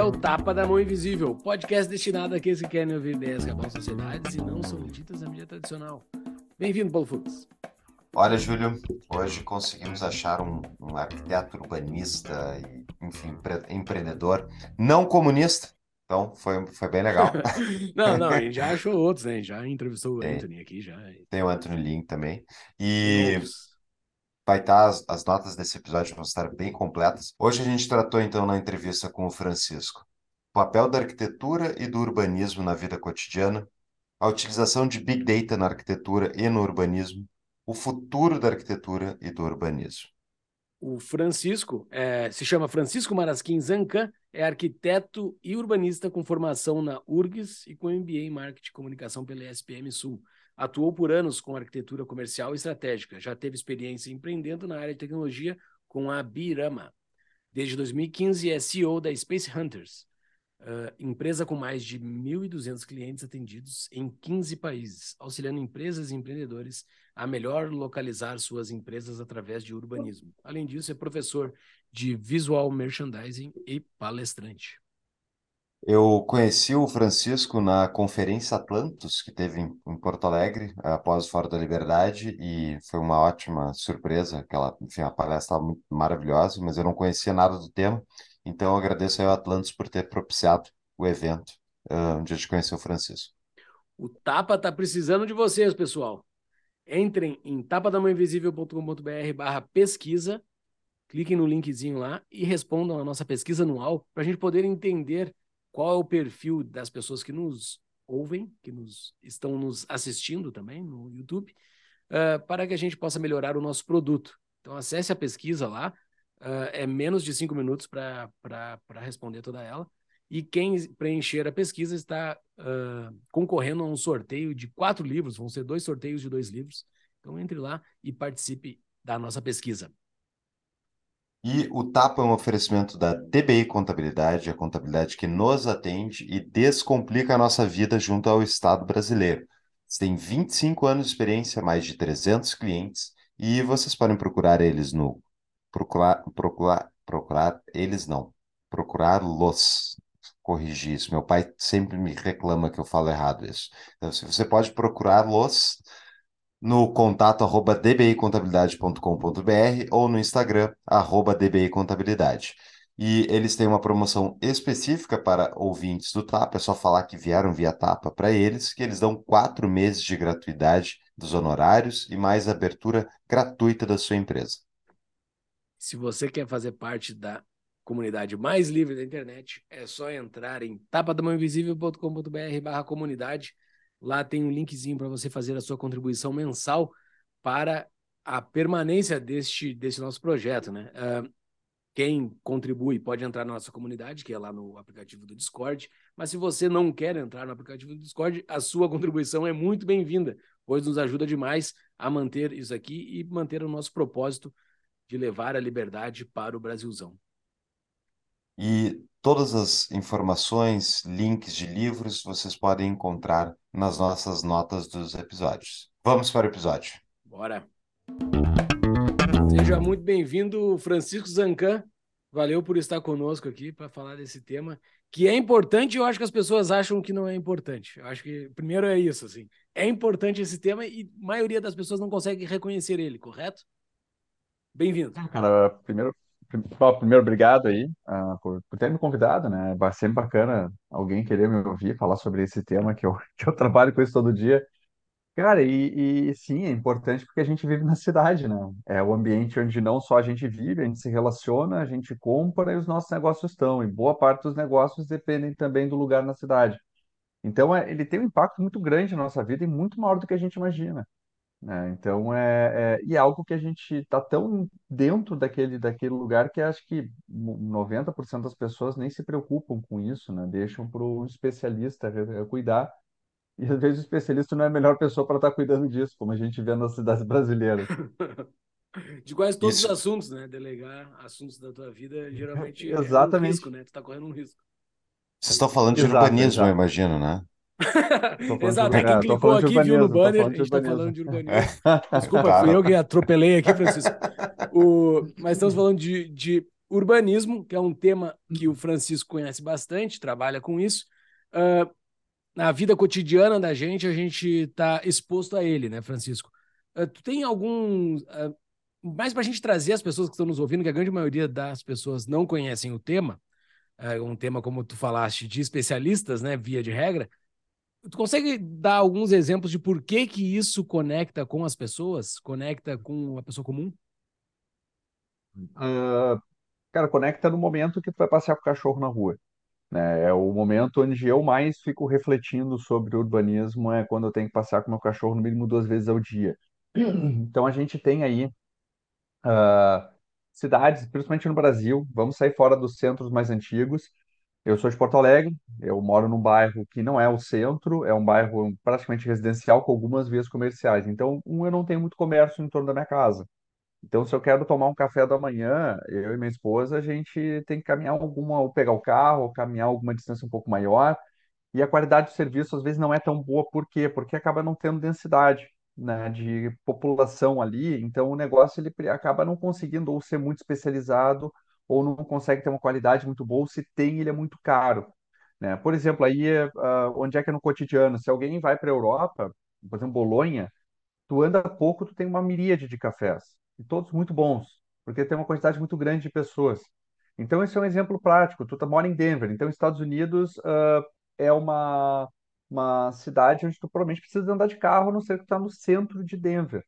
É o Tapa da Mão Invisível, podcast destinado àqueles que querem ouvir ideias que abalam sociedades e não são ditas na mídia tradicional. Bem-vindo, Paulo Fux. Olha, Júlio, hoje conseguimos achar um, um arquiteto urbanista e, enfim, empreendedor não comunista. Então, foi, foi bem legal. não, não, a gente já achou outros, né? Já entrevistou o Anthony aqui, já. Tem o Anthony Link também. E vai estar, as, as notas desse episódio vão estar bem completas. Hoje a gente tratou, então, na entrevista com o Francisco, o papel da arquitetura e do urbanismo na vida cotidiana, a utilização de Big Data na arquitetura e no urbanismo, o futuro da arquitetura e do urbanismo. O Francisco é, se chama Francisco Marasquim Zancan, é arquiteto e urbanista com formação na URGS e com MBA em Marketing e Comunicação pela ESPM Sul. Atuou por anos com arquitetura comercial e estratégica. Já teve experiência empreendendo na área de tecnologia com a Birama. Desde 2015 é CEO da Space Hunters, uh, empresa com mais de 1.200 clientes atendidos em 15 países, auxiliando empresas e empreendedores a melhor localizar suas empresas através de urbanismo. Além disso, é professor de visual merchandising e palestrante. Eu conheci o Francisco na Conferência Atlantos, que teve em, em Porto Alegre, após o Fora da Liberdade, e foi uma ótima surpresa. Aquela, enfim, a palestra estava maravilhosa, mas eu não conhecia nada do tema, então eu agradeço ao Atlantos por ter propiciado o evento, uh, onde a gente conheceu o Francisco. O Tapa está precisando de vocês, pessoal. Entrem em tapadamãoinvisível.com.br barra pesquisa, cliquem no linkzinho lá e respondam a nossa pesquisa anual para a gente poder entender qual é o perfil das pessoas que nos ouvem, que nos estão nos assistindo também no YouTube, uh, para que a gente possa melhorar o nosso produto. Então, acesse a pesquisa lá, uh, é menos de cinco minutos para responder toda ela. E quem preencher a pesquisa está uh, concorrendo a um sorteio de quatro livros, vão ser dois sorteios de dois livros. Então, entre lá e participe da nossa pesquisa. E o TAPA é um oferecimento da DBI Contabilidade, a contabilidade que nos atende e descomplica a nossa vida junto ao Estado brasileiro. Eles têm 25 anos de experiência, mais de 300 clientes, e vocês podem procurar eles no. Procurar, procurar, procurar eles não. Procurar-los. Corrigir isso. Meu pai sempre me reclama que eu falo errado isso. Então, se você pode procurar-los no contato arroba dbicontabilidade.com.br ou no Instagram arroba dbicontabilidade. E eles têm uma promoção específica para ouvintes do Tapa, é só falar que vieram via Tapa para eles, que eles dão quatro meses de gratuidade dos honorários e mais abertura gratuita da sua empresa. Se você quer fazer parte da comunidade mais livre da internet, é só entrar em tapadamãoinvisível.com.br barra comunidade Lá tem um linkzinho para você fazer a sua contribuição mensal para a permanência deste, deste nosso projeto, né? Uh, quem contribui pode entrar na nossa comunidade, que é lá no aplicativo do Discord. Mas se você não quer entrar no aplicativo do Discord, a sua contribuição é muito bem-vinda, pois nos ajuda demais a manter isso aqui e manter o nosso propósito de levar a liberdade para o Brasilzão. E todas as informações, links de livros, vocês podem encontrar nas nossas notas dos episódios. Vamos para o episódio. Bora! Seja muito bem-vindo, Francisco Zancan. Valeu por estar conosco aqui para falar desse tema, que é importante eu acho que as pessoas acham que não é importante. Eu acho que, primeiro, é isso, assim. É importante esse tema e a maioria das pessoas não consegue reconhecer ele, correto? Bem-vindo. Cara, primeiro, Primeiro, obrigado aí uh, por, por ter me convidado, né? É sempre bacana alguém querer me ouvir falar sobre esse tema que eu, que eu trabalho com isso todo dia. Cara, e, e sim, é importante porque a gente vive na cidade, né? É o ambiente onde não só a gente vive, a gente se relaciona, a gente compra e os nossos negócios estão. E boa parte dos negócios dependem também do lugar na cidade. Então, é, ele tem um impacto muito grande na nossa vida e muito maior do que a gente imagina né? Então é, é, e é algo que a gente está tão dentro daquele, daquele lugar que acho que 90% das pessoas nem se preocupam com isso, né? Deixam para o especialista cuidar. E às vezes o especialista não é a melhor pessoa para estar tá cuidando disso, como a gente vê nas cidades brasileiras. De quase todos isso. os assuntos, né? Delegar assuntos da tua vida geralmente Exatamente. é um risco, né? Tu está correndo um risco. Vocês estão falando de exato, urbanismo, exato. eu imagino, né? Exato, quem é, clicou aqui viu no banner, a gente está falando de urbanismo. Desculpa, fui eu que atropelei aqui, Francisco. O... Mas estamos falando de, de urbanismo, que é um tema que o Francisco conhece bastante, trabalha com isso. Uh, na vida cotidiana da gente, a gente está exposto a ele, né, Francisco? Uh, tu tem algum. Uh, mais para a gente trazer as pessoas que estão nos ouvindo, que a grande maioria das pessoas não conhecem o tema, uh, um tema, como tu falaste, de especialistas, né, via de regra. Tu consegue dar alguns exemplos de por que, que isso conecta com as pessoas, conecta com a pessoa comum? Uh, cara, conecta no momento que tu vai passear com o cachorro na rua. Né? É o momento onde eu mais fico refletindo sobre urbanismo, é quando eu tenho que passear com meu cachorro no mínimo duas vezes ao dia. Então a gente tem aí uh, cidades, principalmente no Brasil, vamos sair fora dos centros mais antigos. Eu sou de Porto Alegre, eu moro num bairro que não é o centro, é um bairro praticamente residencial com algumas vias comerciais. Então, um, eu não tenho muito comércio em torno da minha casa. Então, se eu quero tomar um café da manhã, eu e minha esposa, a gente tem que caminhar alguma, ou pegar o carro, ou caminhar alguma distância um pouco maior. E a qualidade do serviço às vezes não é tão boa. Por quê? Porque acaba não tendo densidade, né, de população ali. Então, o negócio ele acaba não conseguindo ou ser muito especializado, ou não consegue ter uma qualidade muito boa. Ou se tem, ele é muito caro. Né? Por exemplo, aí, uh, onde é que é no cotidiano? Se alguém vai para a Europa, por exemplo, Bolonha, tu anda pouco, tu tem uma miríade de cafés e todos muito bons, porque tem uma quantidade muito grande de pessoas. Então, esse é um exemplo prático. Tu tá, mora em Denver, então, Estados Unidos uh, é uma, uma cidade onde tu provavelmente precisa andar de carro, a não ser que tu está no centro de Denver.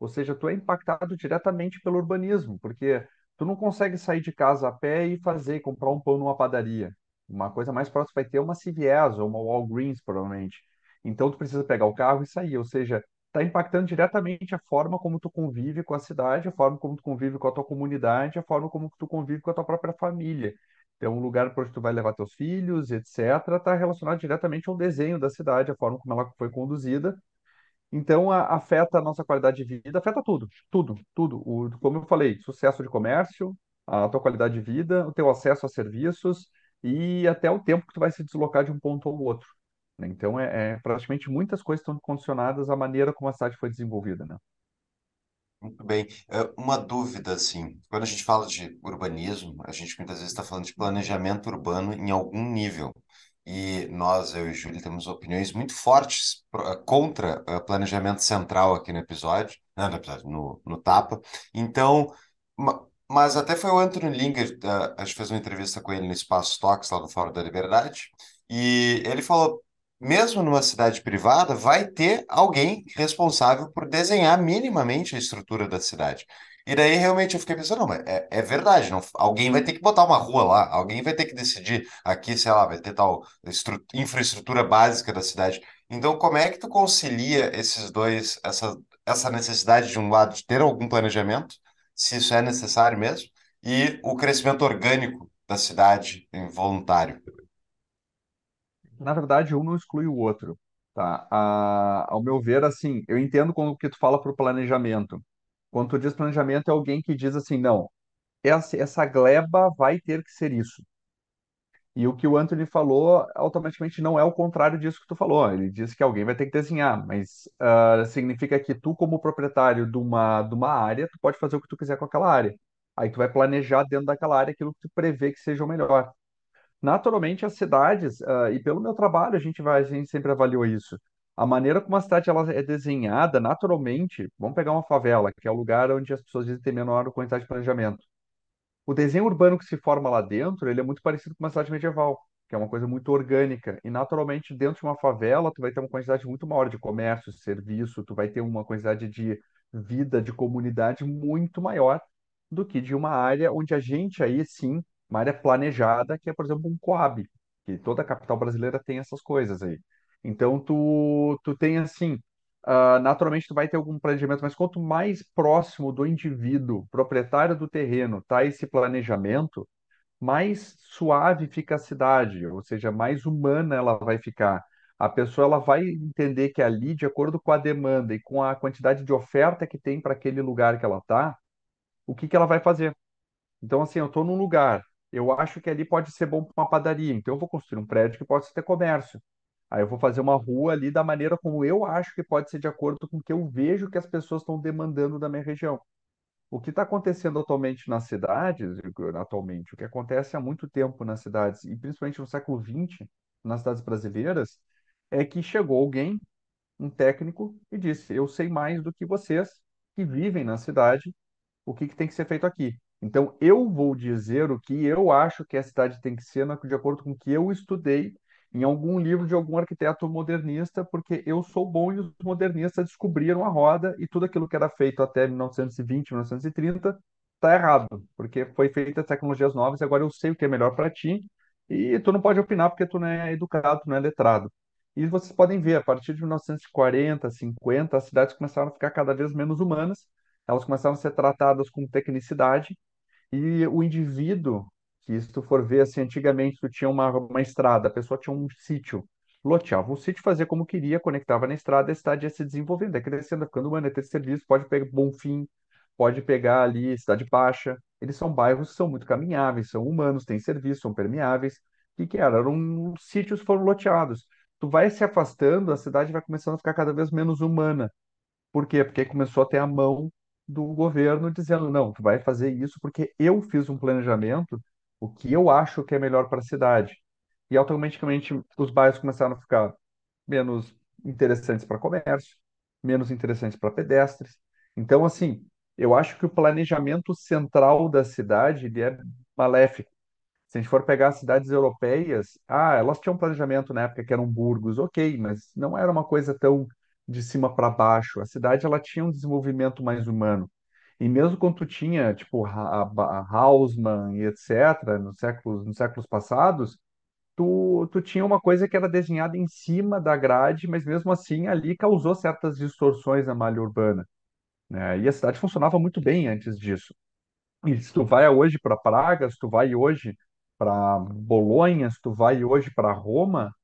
Ou seja, tu é impactado diretamente pelo urbanismo, porque tu não consegue sair de casa a pé e fazer, comprar um pão numa padaria. Uma coisa mais próxima vai ter uma CVS ou uma Walgreens, provavelmente. Então, tu precisa pegar o carro e sair. Ou seja, está impactando diretamente a forma como tu convive com a cidade, a forma como tu convive com a tua comunidade, a forma como tu convive com a tua própria família. Então, um lugar para onde tu vai levar teus filhos, etc., está relacionado diretamente ao desenho da cidade, a forma como ela foi conduzida. Então, a, afeta a nossa qualidade de vida, afeta tudo, tudo, tudo. O, como eu falei, sucesso de comércio, a tua qualidade de vida, o teu acesso a serviços e até o tempo que tu vai se deslocar de um ponto ao outro. Né? Então, é, é, praticamente muitas coisas estão condicionadas à maneira como a cidade foi desenvolvida, né? Muito bem. É, uma dúvida, assim, quando a gente fala de urbanismo, a gente muitas vezes está falando de planejamento urbano em algum nível. E nós, eu e Júlia, temos opiniões muito fortes eh, contra o planejamento central aqui no episódio, não, no, episódio no, no Tapa. Então, mas até foi o Anthony Linger, eh, a gente fez uma entrevista com ele no Espaço Tox, lá no Fórum da Liberdade, e ele falou mesmo numa cidade privada, vai ter alguém responsável por desenhar minimamente a estrutura da cidade. E daí realmente eu fiquei pensando, não, mas é, é verdade, não, alguém vai ter que botar uma rua lá, alguém vai ter que decidir aqui, sei lá, vai ter tal infraestrutura básica da cidade. Então, como é que tu concilia esses dois, essa, essa necessidade de um lado de ter algum planejamento, se isso é necessário mesmo, e o crescimento orgânico da cidade voluntário? na verdade, um não exclui o outro, tá? A, ao meu ver, assim, eu entendo quando que tu fala para o planejamento. Quando tu diz planejamento, é alguém que diz assim, não, essa, essa gleba vai ter que ser isso. E o que o Anthony falou automaticamente não é o contrário disso que tu falou. Ele disse que alguém vai ter que desenhar, mas uh, significa que tu, como proprietário de uma, de uma área, tu pode fazer o que tu quiser com aquela área. Aí tu vai planejar dentro daquela área aquilo que tu prevê que seja o melhor. Naturalmente, as cidades, ah, e pelo meu trabalho, a gente vai, a gente sempre avaliou isso. A maneira como a cidade ela é desenhada, naturalmente, vamos pegar uma favela, que é o lugar onde as pessoas dizem ter menor quantidade de planejamento. O desenho urbano que se forma lá dentro, ele é muito parecido com uma cidade medieval, que é uma coisa muito orgânica. E naturalmente, dentro de uma favela, tu vai ter uma quantidade muito maior de comércio, serviço, tu vai ter uma quantidade de vida, de comunidade muito maior do que de uma área onde a gente aí sim uma área planejada, que é, por exemplo, um Coab, que toda a capital brasileira tem essas coisas aí. Então, tu, tu tem assim, uh, naturalmente tu vai ter algum planejamento, mas quanto mais próximo do indivíduo, proprietário do terreno, tá esse planejamento, mais suave fica a cidade, ou seja, mais humana ela vai ficar. A pessoa ela vai entender que ali, de acordo com a demanda e com a quantidade de oferta que tem para aquele lugar que ela está, o que, que ela vai fazer. Então, assim, eu estou num lugar eu acho que ali pode ser bom para uma padaria, então eu vou construir um prédio que possa ter comércio. Aí eu vou fazer uma rua ali da maneira como eu acho que pode ser de acordo com o que eu vejo que as pessoas estão demandando da minha região. o que está acontecendo atualmente nas cidades, atualmente, o que acontece há muito tempo nas cidades, e principalmente no século XX, nas cidades brasileiras, é que chegou alguém, um técnico, e disse: Eu sei mais do que vocês que vivem na cidade, o que, que tem que ser feito aqui. Então, eu vou dizer o que eu acho que a cidade tem que ser, de acordo com o que eu estudei em algum livro de algum arquiteto modernista, porque eu sou bom e os modernistas descobriram a roda e tudo aquilo que era feito até 1920, 1930 está errado, porque foi feita tecnologias novas e agora eu sei o que é melhor para ti e tu não pode opinar porque tu não é educado, tu não é letrado. E vocês podem ver, a partir de 1940, 50, as cidades começaram a ficar cada vez menos humanas, elas começaram a ser tratadas com tecnicidade e o indivíduo, que se tu for ver assim, antigamente tu tinha uma, uma estrada, a pessoa tinha um sítio, loteava o sítio, fazia como queria, conectava na estrada, a cidade ia se desenvolvendo, ia crescendo, ficando humana, ia ter serviço, pode pegar Bonfim, pode pegar ali Cidade Baixa, eles são bairros que são muito caminháveis, são humanos, têm serviço, são permeáveis. O que, que era? Eram sítios foram loteados. Tu vai se afastando, a cidade vai começando a ficar cada vez menos humana. Por quê? Porque começou a ter a mão do governo dizendo, não, tu vai fazer isso porque eu fiz um planejamento, o que eu acho que é melhor para a cidade. E automaticamente os bairros começaram a ficar menos interessantes para comércio, menos interessantes para pedestres. Então, assim, eu acho que o planejamento central da cidade ele é maléfico. Se a gente for pegar as cidades europeias, ah, elas tinham planejamento na época que eram burgos, ok, mas não era uma coisa tão de cima para baixo. A cidade ela tinha um desenvolvimento mais humano. E mesmo quando tu tinha, tipo, a, Haussmann e etc., nos séculos, nos séculos passados, tu, tu tinha uma coisa que era desenhada em cima da grade, mas mesmo assim ali causou certas distorções na malha urbana. Né? E a cidade funcionava muito bem antes disso. E se tu vai hoje para Praga, se tu vai hoje para Bolonha, se tu vai hoje para Roma,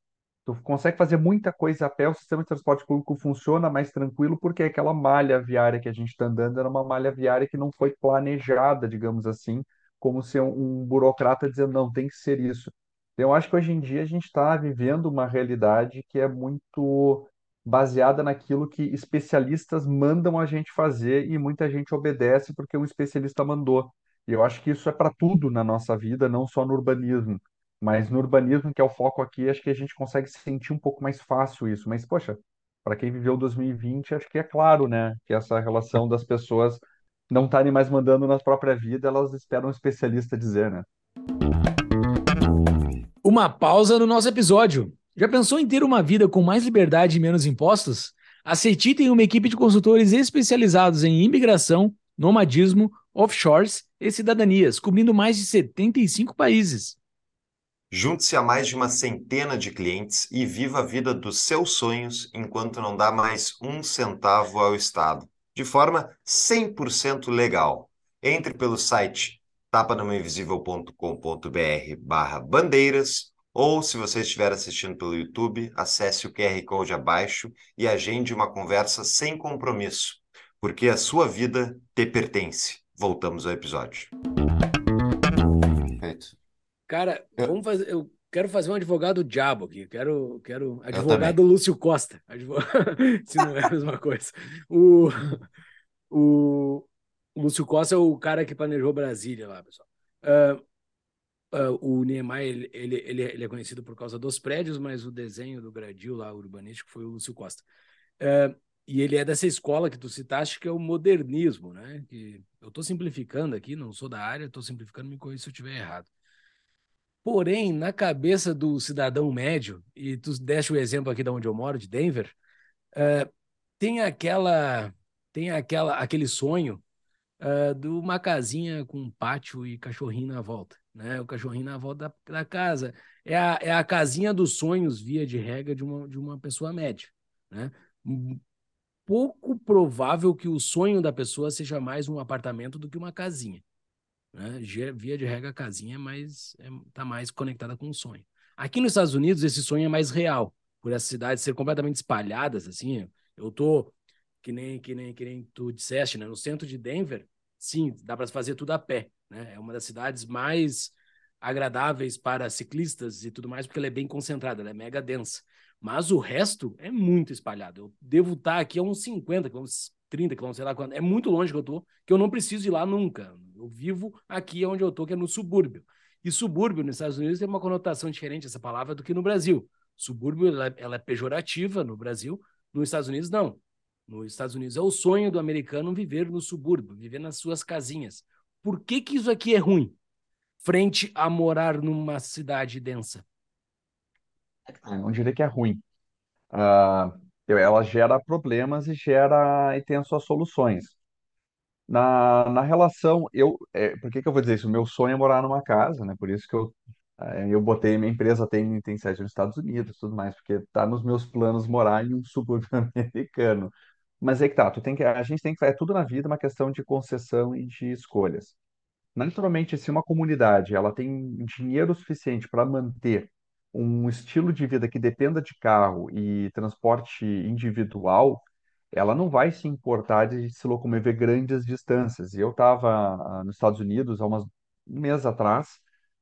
Tu consegue fazer muita coisa a pé, o sistema de transporte público funciona mais tranquilo, porque aquela malha viária que a gente está andando era uma malha viária que não foi planejada, digamos assim, como se um, um burocrata dizendo, não, tem que ser isso. Eu acho que hoje em dia a gente está vivendo uma realidade que é muito baseada naquilo que especialistas mandam a gente fazer e muita gente obedece porque o especialista mandou. E eu acho que isso é para tudo na nossa vida, não só no urbanismo. Mas no urbanismo, que é o foco aqui, acho que a gente consegue sentir um pouco mais fácil isso. Mas, poxa, para quem viveu 2020, acho que é claro, né? Que essa relação das pessoas não estarem mais mandando na própria vida, elas esperam um especialista dizer, né? Uma pausa no nosso episódio. Já pensou em ter uma vida com mais liberdade e menos impostos? A CETI tem uma equipe de consultores especializados em imigração, nomadismo, offshores e cidadanias, cobrindo mais de 75 países. Junte-se a mais de uma centena de clientes e viva a vida dos seus sonhos enquanto não dá mais um centavo ao Estado, de forma 100% legal. Entre pelo site tapadamainvisível.com.br barra bandeiras ou, se você estiver assistindo pelo YouTube, acesse o QR Code abaixo e agende uma conversa sem compromisso, porque a sua vida te pertence. Voltamos ao episódio. Cara, vamos fazer. Eu quero fazer um advogado diabo aqui. Quero, quero advogado Lúcio Costa. Se não é a mesma coisa. O, o, o Lúcio Costa é o cara que planejou Brasília lá, pessoal. Uh, uh, o Niemeyer, ele, ele, ele, ele, é conhecido por causa dos prédios, mas o desenho do gradil lá, urbanístico, foi o Lúcio Costa. Uh, e ele é dessa escola que tu citaste, que é o modernismo, né? Que eu estou simplificando aqui, não sou da área, estou simplificando, me corrija se eu estiver errado. Porém, na cabeça do cidadão médio, e tu deste o exemplo aqui de onde eu moro, de Denver, uh, tem aquela, tem aquela, aquele sonho uh, de uma casinha com um pátio e cachorrinho na volta, né? O cachorrinho na volta da, da casa. É a, é a casinha dos sonhos, via de regra, de uma, de uma pessoa média, né? Pouco provável que o sonho da pessoa seja mais um apartamento do que uma casinha. Né? Via de regra, a casinha é mais, é, tá mais conectada com o sonho. Aqui nos Estados Unidos, esse sonho é mais real, por essas cidades serem completamente espalhadas, assim. Eu tô, que nem, que nem, que nem tu disseste, né? No centro de Denver, sim, dá para fazer tudo a pé, né? É uma das cidades mais agradáveis para ciclistas e tudo mais, porque ela é bem concentrada, ela é mega densa. Mas o resto é muito espalhado. Eu devo estar aqui a uns 50 quilômetros, 30 quilômetros, sei lá quanto. É muito longe que eu tô, que eu não preciso ir lá nunca. Eu vivo aqui onde eu tô, que é no subúrbio. E subúrbio nos Estados Unidos tem uma conotação diferente essa palavra do que no Brasil. Subúrbio ela, ela é pejorativa no Brasil, nos Estados Unidos não. Nos Estados Unidos é o sonho do americano viver no subúrbio, viver nas suas casinhas. Por que que isso aqui é ruim? Frente a morar numa cidade densa. Eu não diria que é ruim. Ah, eu- ela gera problemas e gera e tem as suas soluções. Na, na relação, eu, é, por que que eu vou dizer isso? O meu sonho é morar numa casa, né? Por isso que eu, é, eu botei, minha empresa tem, tem sede nos Estados Unidos, tudo mais, porque tá nos meus planos morar em um subúrbio americano. Mas é que tá, tu tem que, a gente tem que, é tudo na vida uma questão de concessão e de escolhas. Naturalmente, se uma comunidade ela tem dinheiro suficiente para manter um estilo de vida que dependa de carro e transporte individual, ela não vai se importar de se locomover grandes distâncias. E eu estava nos Estados Unidos há umas, um mês atrás,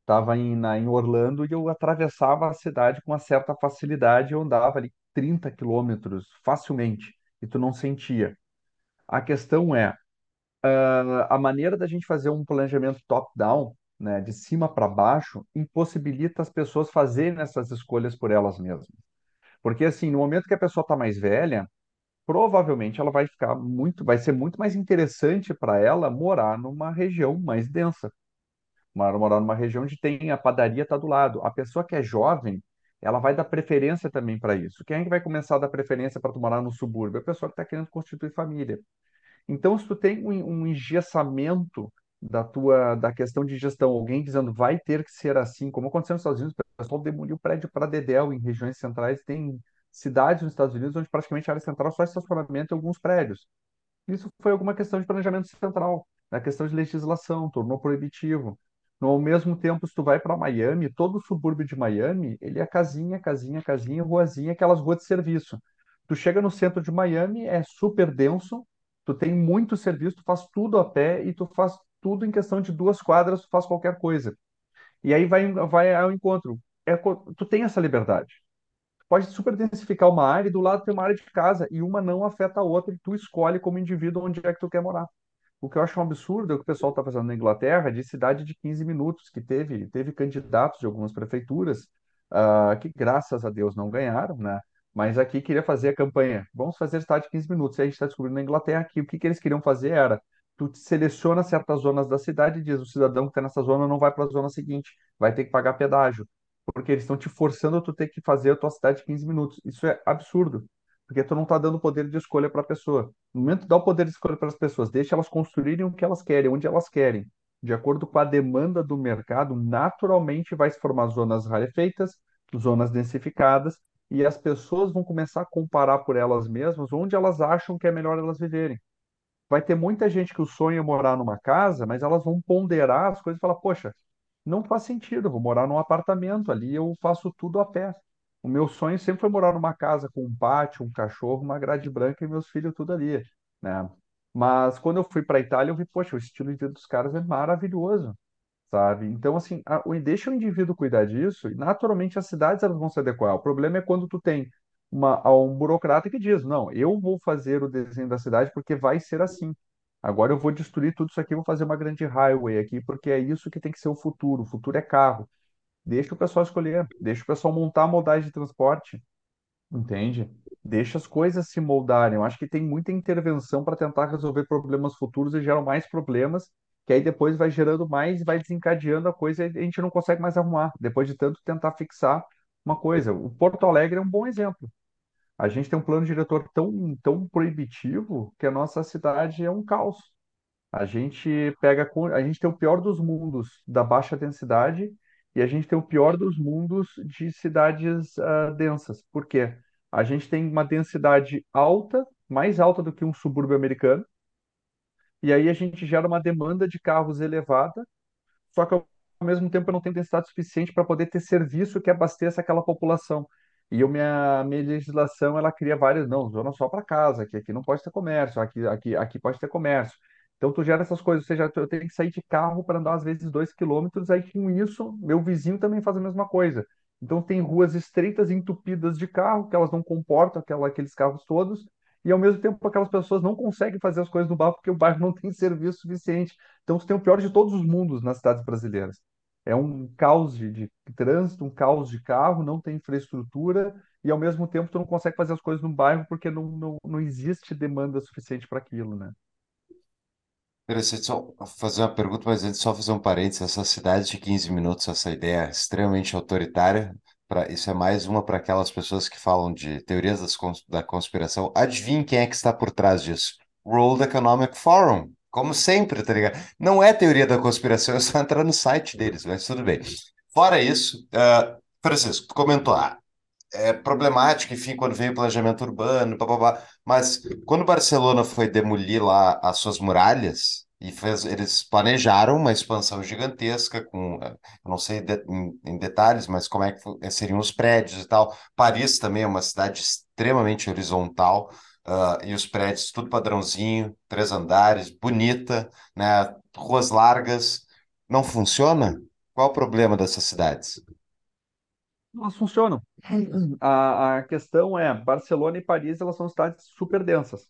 estava em, em Orlando e eu atravessava a cidade com uma certa facilidade. Eu andava ali 30 quilômetros facilmente e tu não sentia. A questão é a maneira da gente fazer um planejamento top-down, né, de cima para baixo, impossibilita as pessoas fazerem essas escolhas por elas mesmas. Porque assim, no momento que a pessoa está mais velha, provavelmente ela vai ficar muito, vai ser muito mais interessante para ela morar numa região mais densa, morar morar numa região onde tem a padaria tá do lado. A pessoa que é jovem, ela vai dar preferência também para isso. Quem é que vai começar a dar preferência para tu morar no subúrbio? A pessoa que está querendo constituir família. Então, se tu tem um, um engessamento da tua da questão de gestão, alguém dizendo vai ter que ser assim, como aconteceu nos Estados Unidos, o pessoal demoliu prédio para dedéu em regiões centrais, tem cidades nos Estados Unidos onde praticamente a área central só é estacionamento em alguns prédios. Isso foi alguma questão de planejamento central, na questão de legislação, tornou proibitivo. No ao mesmo tempo, se tu vai para Miami, todo o subúrbio de Miami, ele é casinha, casinha, casinha, ruazinha, aquelas ruas de serviço. Tu chega no centro de Miami, é super denso, tu tem muito serviço, tu faz tudo a pé e tu faz tudo em questão de duas quadras, tu faz qualquer coisa. E aí vai, vai ao encontro. É, tu tem essa liberdade pode super densificar uma área e do lado tem uma área de casa e uma não afeta a outra e tu escolhe como indivíduo onde é que tu quer morar. O que eu acho um absurdo é o que o pessoal está fazendo na Inglaterra de cidade de 15 minutos, que teve, teve candidatos de algumas prefeituras ah, que, graças a Deus, não ganharam, né? Mas aqui queria fazer a campanha. Vamos fazer cidade de 15 minutos. E a gente está descobrindo na Inglaterra que o que, que eles queriam fazer era tu seleciona certas zonas da cidade e diz o cidadão que está nessa zona não vai para a zona seguinte, vai ter que pagar pedágio porque eles estão te forçando a tu ter que fazer a tua cidade em 15 minutos. Isso é absurdo, porque tu não está dando poder de escolha para a pessoa. No momento dar o poder de escolha para as pessoas, deixa elas construírem o que elas querem, onde elas querem. De acordo com a demanda do mercado, naturalmente vai se formar zonas rarefeitas, zonas densificadas, e as pessoas vão começar a comparar por elas mesmas onde elas acham que é melhor elas viverem. Vai ter muita gente que o sonho é morar numa casa, mas elas vão ponderar as coisas e falar, poxa, não faz sentido, eu vou morar num apartamento ali, eu faço tudo a pé. O meu sonho sempre foi morar numa casa com um pátio, um cachorro, uma grade branca e meus filhos tudo ali, né? Mas quando eu fui para Itália, eu vi, poxa, o estilo de vida dos caras é maravilhoso, sabe? Então, assim, a, o, deixa o indivíduo cuidar disso e naturalmente as cidades elas vão se adequar. O problema é quando tu tem uma, um burocrata que diz, não, eu vou fazer o desenho da cidade porque vai ser assim. Agora eu vou destruir tudo isso aqui, vou fazer uma grande highway aqui, porque é isso que tem que ser o futuro. O futuro é carro. Deixa o pessoal escolher, deixa o pessoal montar a modalidade de transporte, entende? Deixa as coisas se moldarem. Eu acho que tem muita intervenção para tentar resolver problemas futuros e geram mais problemas, que aí depois vai gerando mais vai desencadeando a coisa e a gente não consegue mais arrumar, depois de tanto tentar fixar uma coisa. O Porto Alegre é um bom exemplo. A gente tem um plano diretor tão, tão proibitivo que a nossa cidade é um caos. A gente pega, a gente tem o pior dos mundos da baixa densidade e a gente tem o pior dos mundos de cidades ah, densas. Por quê? A gente tem uma densidade alta, mais alta do que um subúrbio americano, e aí a gente gera uma demanda de carros elevada, só que ao mesmo tempo eu não tenho densidade suficiente para poder ter serviço que abasteça aquela população. E eu, minha, minha legislação, ela cria várias, não, zona só para casa, aqui, aqui não pode ter comércio, aqui, aqui, aqui pode ter comércio. Então tu gera essas coisas, ou seja, eu tenho que sair de carro para andar às vezes dois quilômetros, aí com isso, meu vizinho também faz a mesma coisa. Então tem ruas estreitas, entupidas de carro, que elas não comportam aquela, aqueles carros todos, e ao mesmo tempo aquelas pessoas não conseguem fazer as coisas no bairro porque o bairro não tem serviço suficiente. Então você tem o pior de todos os mundos nas cidades brasileiras. É um caos de, de trânsito, um caos de carro, não tem infraestrutura e ao mesmo tempo tu não consegue fazer as coisas no bairro porque não, não, não existe demanda suficiente para aquilo, né? Interessante só fazer uma pergunta, mas antes só fazer um parênteses. Essa cidade de 15 minutos, essa ideia extremamente autoritária, pra, isso é mais uma para aquelas pessoas que falam de teorias das da conspiração. Adivinhe quem é que está por trás disso? World Economic Forum. Como sempre, tá ligado? Não é teoria da conspiração, é só entrar no site deles, mas tudo bem. Fora isso, ah, Francisco, tu comentou, ah, é problemático, enfim, quando vem o planejamento urbano, papapá. Mas quando Barcelona foi demolir lá as suas muralhas e fez, eles planejaram uma expansão gigantesca com, eh, eu não sei de- em, em detalhes, mas como é que seriam os prédios e tal. Paris também é uma cidade extremamente horizontal, ah, e os prédios tudo padrãozinho, três andares, bonita, né? Ruas largas. Não funciona? Qual o problema dessas cidades? Elas funcionam. A, a questão é, Barcelona e Paris, elas são cidades super densas,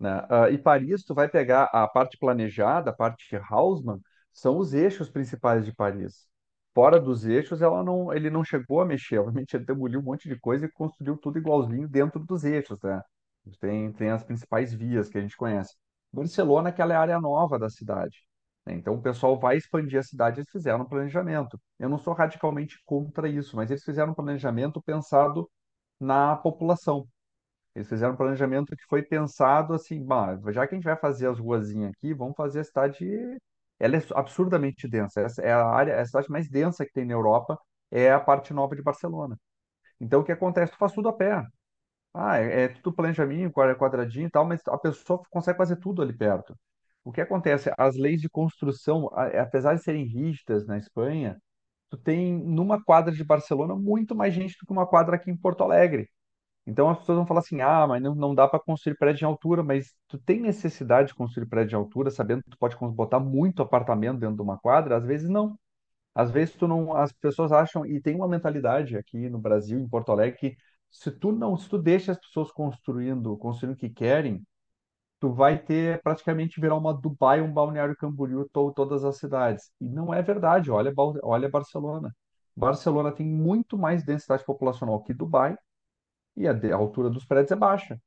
né? Ah, e Paris, tu vai pegar a parte planejada, a parte Haussmann, são os eixos principais de Paris. Fora dos eixos, ela não, ele não chegou a mexer. Obviamente, ele demoliu um monte de coisa e construiu tudo igualzinho dentro dos eixos, né? Tem, tem as principais vias que a gente conhece. Barcelona, aquela é a área nova da cidade. né? Então, o pessoal vai expandir a cidade, eles fizeram um planejamento. Eu não sou radicalmente contra isso, mas eles fizeram um planejamento pensado na população. Eles fizeram um planejamento que foi pensado assim, "Bah, já que a gente vai fazer as ruazinhas aqui, vamos fazer a cidade. Ela é absurdamente densa. Essa é a área, é a cidade mais densa que tem na Europa, é a parte nova de Barcelona. Então, o que acontece? Tu faz tudo a pé. Ah, é, é tudo planejamento, quadra- quadradinho e tal, mas a pessoa consegue fazer tudo ali perto. O que acontece? As leis de construção, a- apesar de serem rígidas na Espanha, tu tem numa quadra de Barcelona muito mais gente do que uma quadra aqui em Porto Alegre. Então as pessoas vão falar assim: ah, mas não, não dá para construir prédio em altura, mas tu tem necessidade de construir prédio em altura, sabendo que tu pode botar muito apartamento dentro de uma quadra? Às vezes não. Às vezes tu não, as pessoas acham, e tem uma mentalidade aqui no Brasil, em Porto Alegre, que se tu não, se tu deixa as pessoas construindo, construindo o que querem, tu vai ter praticamente virar uma Dubai, um Balneário Camboriú, to, todas as cidades. E não é verdade. Olha, olha Barcelona. Barcelona tem muito mais densidade populacional que Dubai e a, a altura dos prédios é baixa.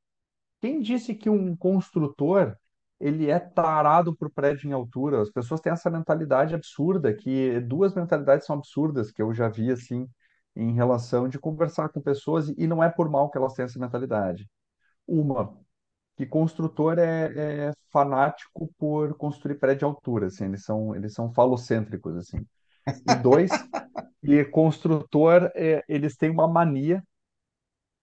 Quem disse que um construtor ele é tarado por prédio em altura? As pessoas têm essa mentalidade absurda, que duas mentalidades são absurdas que eu já vi assim em relação de conversar com pessoas e não é por mal que elas têm essa mentalidade. Uma, que construtor é, é fanático por construir prédio em altura, assim, eles são eles são falocêntricos assim. E dois, que construtor é, eles têm uma mania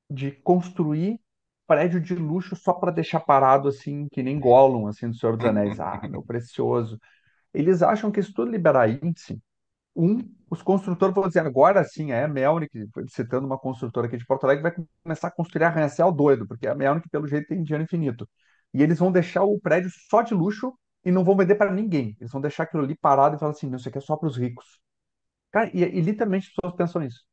de construir prédio de luxo só para deixar parado assim, que nem Gollum, assim, do Senhor dos Anéis. Ah, meu precioso. Eles acham que se tu liberar índice, um, os construtores vão dizer, agora sim, é a Melnick, citando uma construtora aqui de Porto Alegre, vai começar a construir arranha-céu doido, porque a Melnick, pelo jeito, tem dinheiro infinito. E eles vão deixar o prédio só de luxo e não vão vender para ninguém. Eles vão deixar aquilo ali parado e falar assim, isso aqui é só para os ricos. Cara, e, e literalmente as pessoas pensam nisso.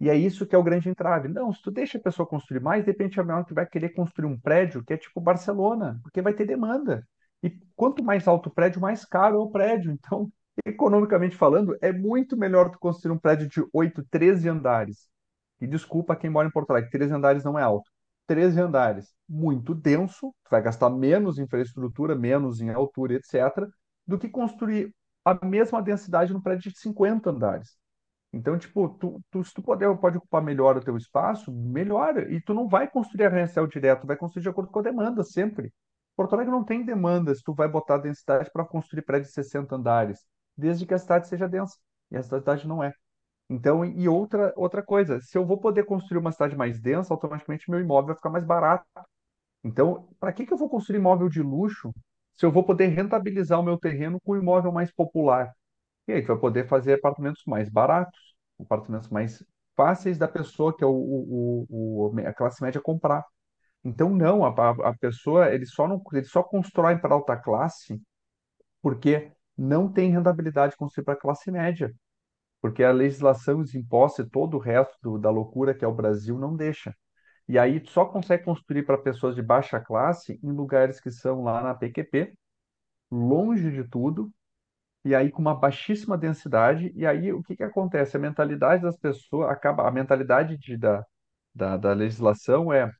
E é isso que é o grande entrave. Não, se tu deixa a pessoa construir mais, de repente a que vai querer construir um prédio que é tipo Barcelona, porque vai ter demanda. E quanto mais alto o prédio, mais caro é o prédio. Então, economicamente falando, é muito melhor tu construir um prédio de 8, 13 andares. E desculpa quem mora em Porto Alegre, 13 andares não é alto. 13 andares, muito denso, tu vai gastar menos em infraestrutura, menos em altura, etc., do que construir a mesma densidade num prédio de 50 andares. Então, tipo, tu, tu- se tu puder, pode ocupar melhor o teu espaço, melhora. E tu não vai construir arranha-céu direto, vai construir de acordo com a demanda, sempre. Porto Alegre não tem demanda se tu vai botar densidade para construir prédio de 60 andares, desde que a cidade seja densa. E a cidade não é. Então, e outra, outra coisa, se eu vou poder construir uma cidade mais densa, automaticamente meu imóvel vai ficar mais barato. Então, para que que eu vou construir imóvel de luxo se eu vou poder rentabilizar o meu terreno com um imóvel mais popular? E aí, tu vai poder fazer apartamentos mais baratos, apartamentos mais fáceis da pessoa, que é o, o, o- a classe média, comprar. Então, não, a a pessoa, ele só não, ele só constrói para alta classe porque não tem rentabilidade construir para a classe média, porque a legislação, os impostos e todo o resto do- da loucura que é o Brasil não deixa. E aí só consegue construir para pessoas de baixa classe em lugares que são lá na PQP, longe de tudo, e aí com uma baixíssima densidade. E aí o que que acontece? A mentalidade das pessoas acaba, a mentalidade de, da, da, da legislação é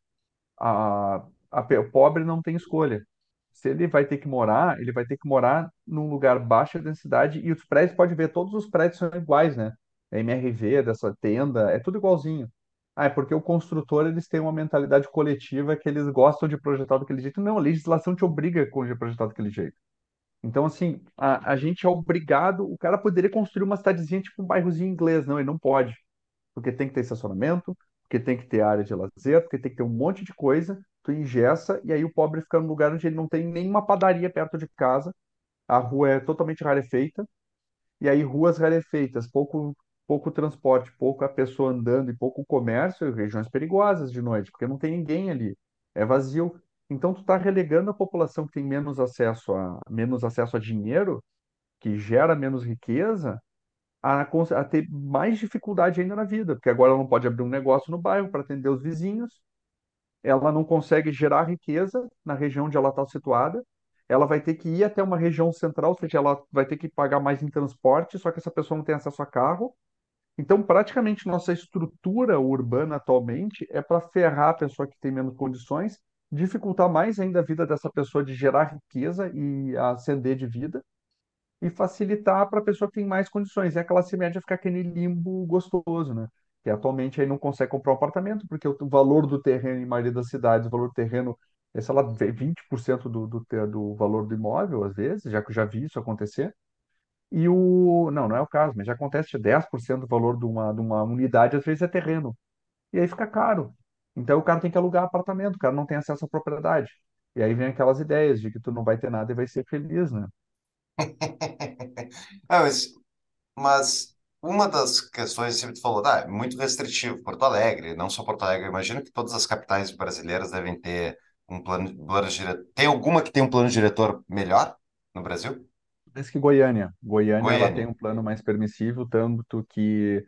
a, a, o pobre não tem escolha. Se ele vai ter que morar, ele vai ter que morar num lugar baixa densidade e os prédios, pode ver, todos os prédios são iguais, né? É MRV, dessa tenda, é tudo igualzinho. Ah, é porque o construtor, eles têm uma mentalidade coletiva que eles gostam de projetar daquele jeito. Não, a legislação te obriga a projetar daquele jeito. Então, assim, a, a gente é obrigado, o cara poderia construir uma cidadezinha, tipo um bairrozinho inglês, não, ele não pode porque tem que ter estacionamento, porque tem que ter área de lazer, porque tem que ter um monte de coisa, tu engessa, e aí o pobre fica num lugar onde ele não tem nenhuma padaria perto de casa, a rua é totalmente rarefeita, e aí ruas rarefeitas, pouco, pouco transporte, pouca pessoa andando e pouco comércio, e regiões perigosas de noite, porque não tem ninguém ali, é vazio. Então tu está relegando a população que tem menos acesso a menos acesso a dinheiro, que gera menos riqueza, a, a ter mais dificuldade ainda na vida, porque agora ela não pode abrir um negócio no bairro para atender os vizinhos, ela não consegue gerar riqueza na região onde ela está situada, ela vai ter que ir até uma região central, ou seja, ela vai ter que pagar mais em transporte, só que essa pessoa não tem acesso a carro. Então, praticamente, nossa estrutura urbana atualmente é para ferrar a pessoa que tem menos condições, dificultar mais ainda a vida dessa pessoa de gerar riqueza e ascender de vida e facilitar para a pessoa que tem mais condições. E a classe média ficar aquele limbo gostoso, né? Que atualmente aí não consegue comprar um apartamento, porque o valor do terreno, em maioria das cidades, o valor do terreno é, sei lá, 20% do, do, do valor do imóvel, às vezes, já que eu já vi isso acontecer. E o. Não, não é o caso, mas já acontece 10% do valor de uma, de uma unidade, às vezes é terreno. E aí fica caro. Então o cara tem que alugar apartamento, o cara não tem acesso à propriedade. E aí vem aquelas ideias de que tu não vai ter nada e vai ser feliz, né? Ah, mas, mas uma das questões, sempre tu falou, ah, é muito restritivo, Porto Alegre, não só Porto Alegre, imagino que todas as capitais brasileiras devem ter um plano, plano diretor. Tem alguma que tem um plano diretor melhor no Brasil? Parece que Goiânia. Goiânia ela tem Goiânia. um plano mais permissivo, tanto que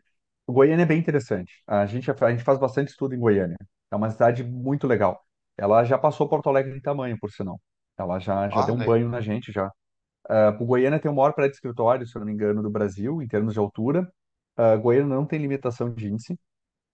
Goiânia é bem interessante. A gente, a gente faz bastante estudo em Goiânia. É uma cidade muito legal. Ela já passou Porto Alegre em tamanho, por sinal. Ela já, já deu um banho na gente já. Uh, o Goiânia tem o maior prédio de escritório, se eu não me engano, do Brasil, em termos de altura. Uh, Goiânia não tem limitação de índice.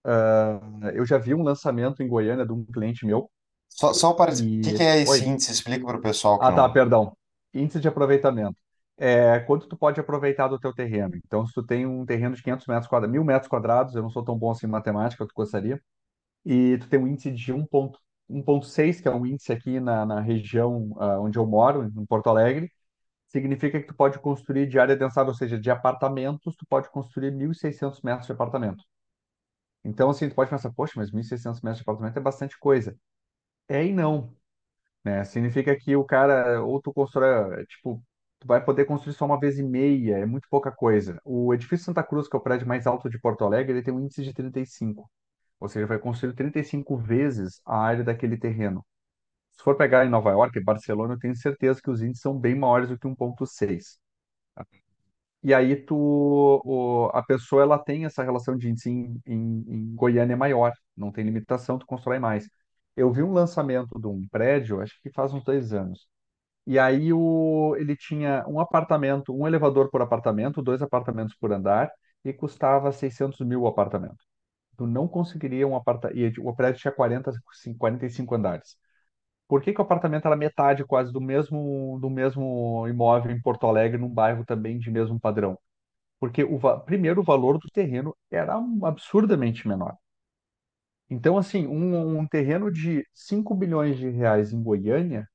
Uh, eu já vi um lançamento em Goiânia de um cliente meu só, só para... O que e... que é esse Oi. índice? Explica para o pessoal Ah, tá, não... perdão. Índice de aproveitamento. É, quanto tu pode aproveitar do teu terreno? Então, se tu tem um terreno de 500 metros quadrados, 1000 metros quadrados, eu não sou tão bom assim em matemática, tu gostaria, e tu tem um índice de 1,1 1,6, que é um índice aqui na, na região ah, onde eu moro, em Porto Alegre, significa que tu pode construir de área densada, ou seja, de apartamentos, tu pode construir 1.600 metros de apartamento. Então, assim, tu pode pensar, poxa, mas 1.600 metros de apartamento é bastante coisa. É e não né? Significa que o cara, ou tu constrói, tipo, tu vai poder construir só uma vez e meia, é muito pouca coisa. O edifício Santa Cruz, que é o prédio mais alto de Porto Alegre, ele tem um índice de 35. Ou seja, vai construir 35 vezes a área daquele terreno. Se for pegar em Nova York e Barcelona, eu tenho certeza que os índices são bem maiores do que 1.6. E aí tu, o- a pessoa ela tem essa relação de índice em, em, em Goiânia é maior, não tem limitação, tu constrói mais. Eu vi um lançamento de um prédio, acho que faz uns dois anos. E aí o, ele tinha um apartamento, um elevador por apartamento, dois apartamentos por andar, e custava 600 mil o apartamento. Tu não conseguiria um apartamento. E o prédio tinha 40, 45 andares. Por que que o apartamento era metade quase do mesmo, do mesmo imóvel em Porto Alegre, num bairro também de mesmo padrão? Porque, o, primeiro, o valor do terreno era absurdamente menor. Então, assim, um, um terreno de 5 milhões de reais em Goiânia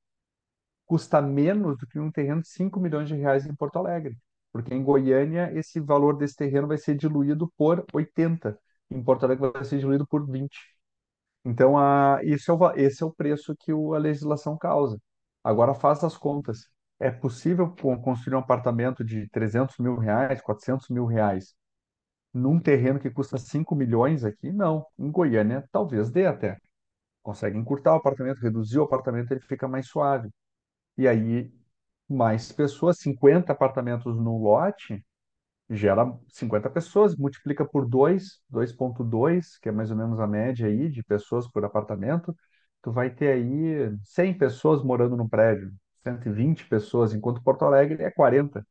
custa menos do que um terreno de 5 milhões de reais em Porto Alegre. Porque em Goiânia, esse valor desse terreno vai ser diluído por 80. Em Porto Alegre vai ser diluído por 20. Então, a, isso é o, esse é o preço que o- a legislação causa. Agora, faz as contas. É possível con- construir um apartamento de 300 mil reais, 400 mil reais, num terreno que custa 5 milhões aqui? Não. Em Goiânia, talvez dê até. Consegue encurtar o apartamento, reduzir o apartamento, ele fica mais suave. E aí, mais pessoas, 50 apartamentos no lote, gera 50 pessoas, multiplica por 2, 2.2, que é mais ou menos a média aí de pessoas por apartamento, tu vai ter aí 100 pessoas morando no prédio, 120 pessoas, enquanto Porto Alegre é 40.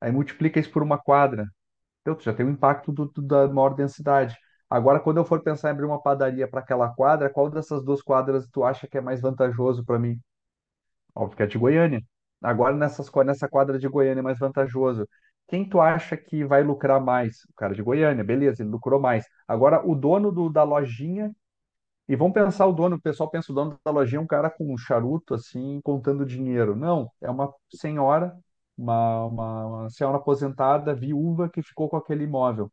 Aí multiplica isso por uma quadra. Então, tu já tem o impacto do, do- da maior densidade. Agora, quando eu for pensar em abrir uma padaria para aquela quadra, qual dessas duas quadras tu acha que é mais vantajoso para mim? Óbvio que é de Goiânia. Agora, nessas, nessa quadra de Goiânia é mais vantajoso. Quem tu acha que vai lucrar mais? O cara de Goiânia, beleza, ele lucrou mais. Agora, o dono do- da lojinha, e vamos pensar o dono, o pessoal pensa o dono da lojinha é um cara com um charuto, assim, contando dinheiro. Não, é uma senhora, uma, uma, uma senhora aposentada, viúva, que ficou com aquele imóvel.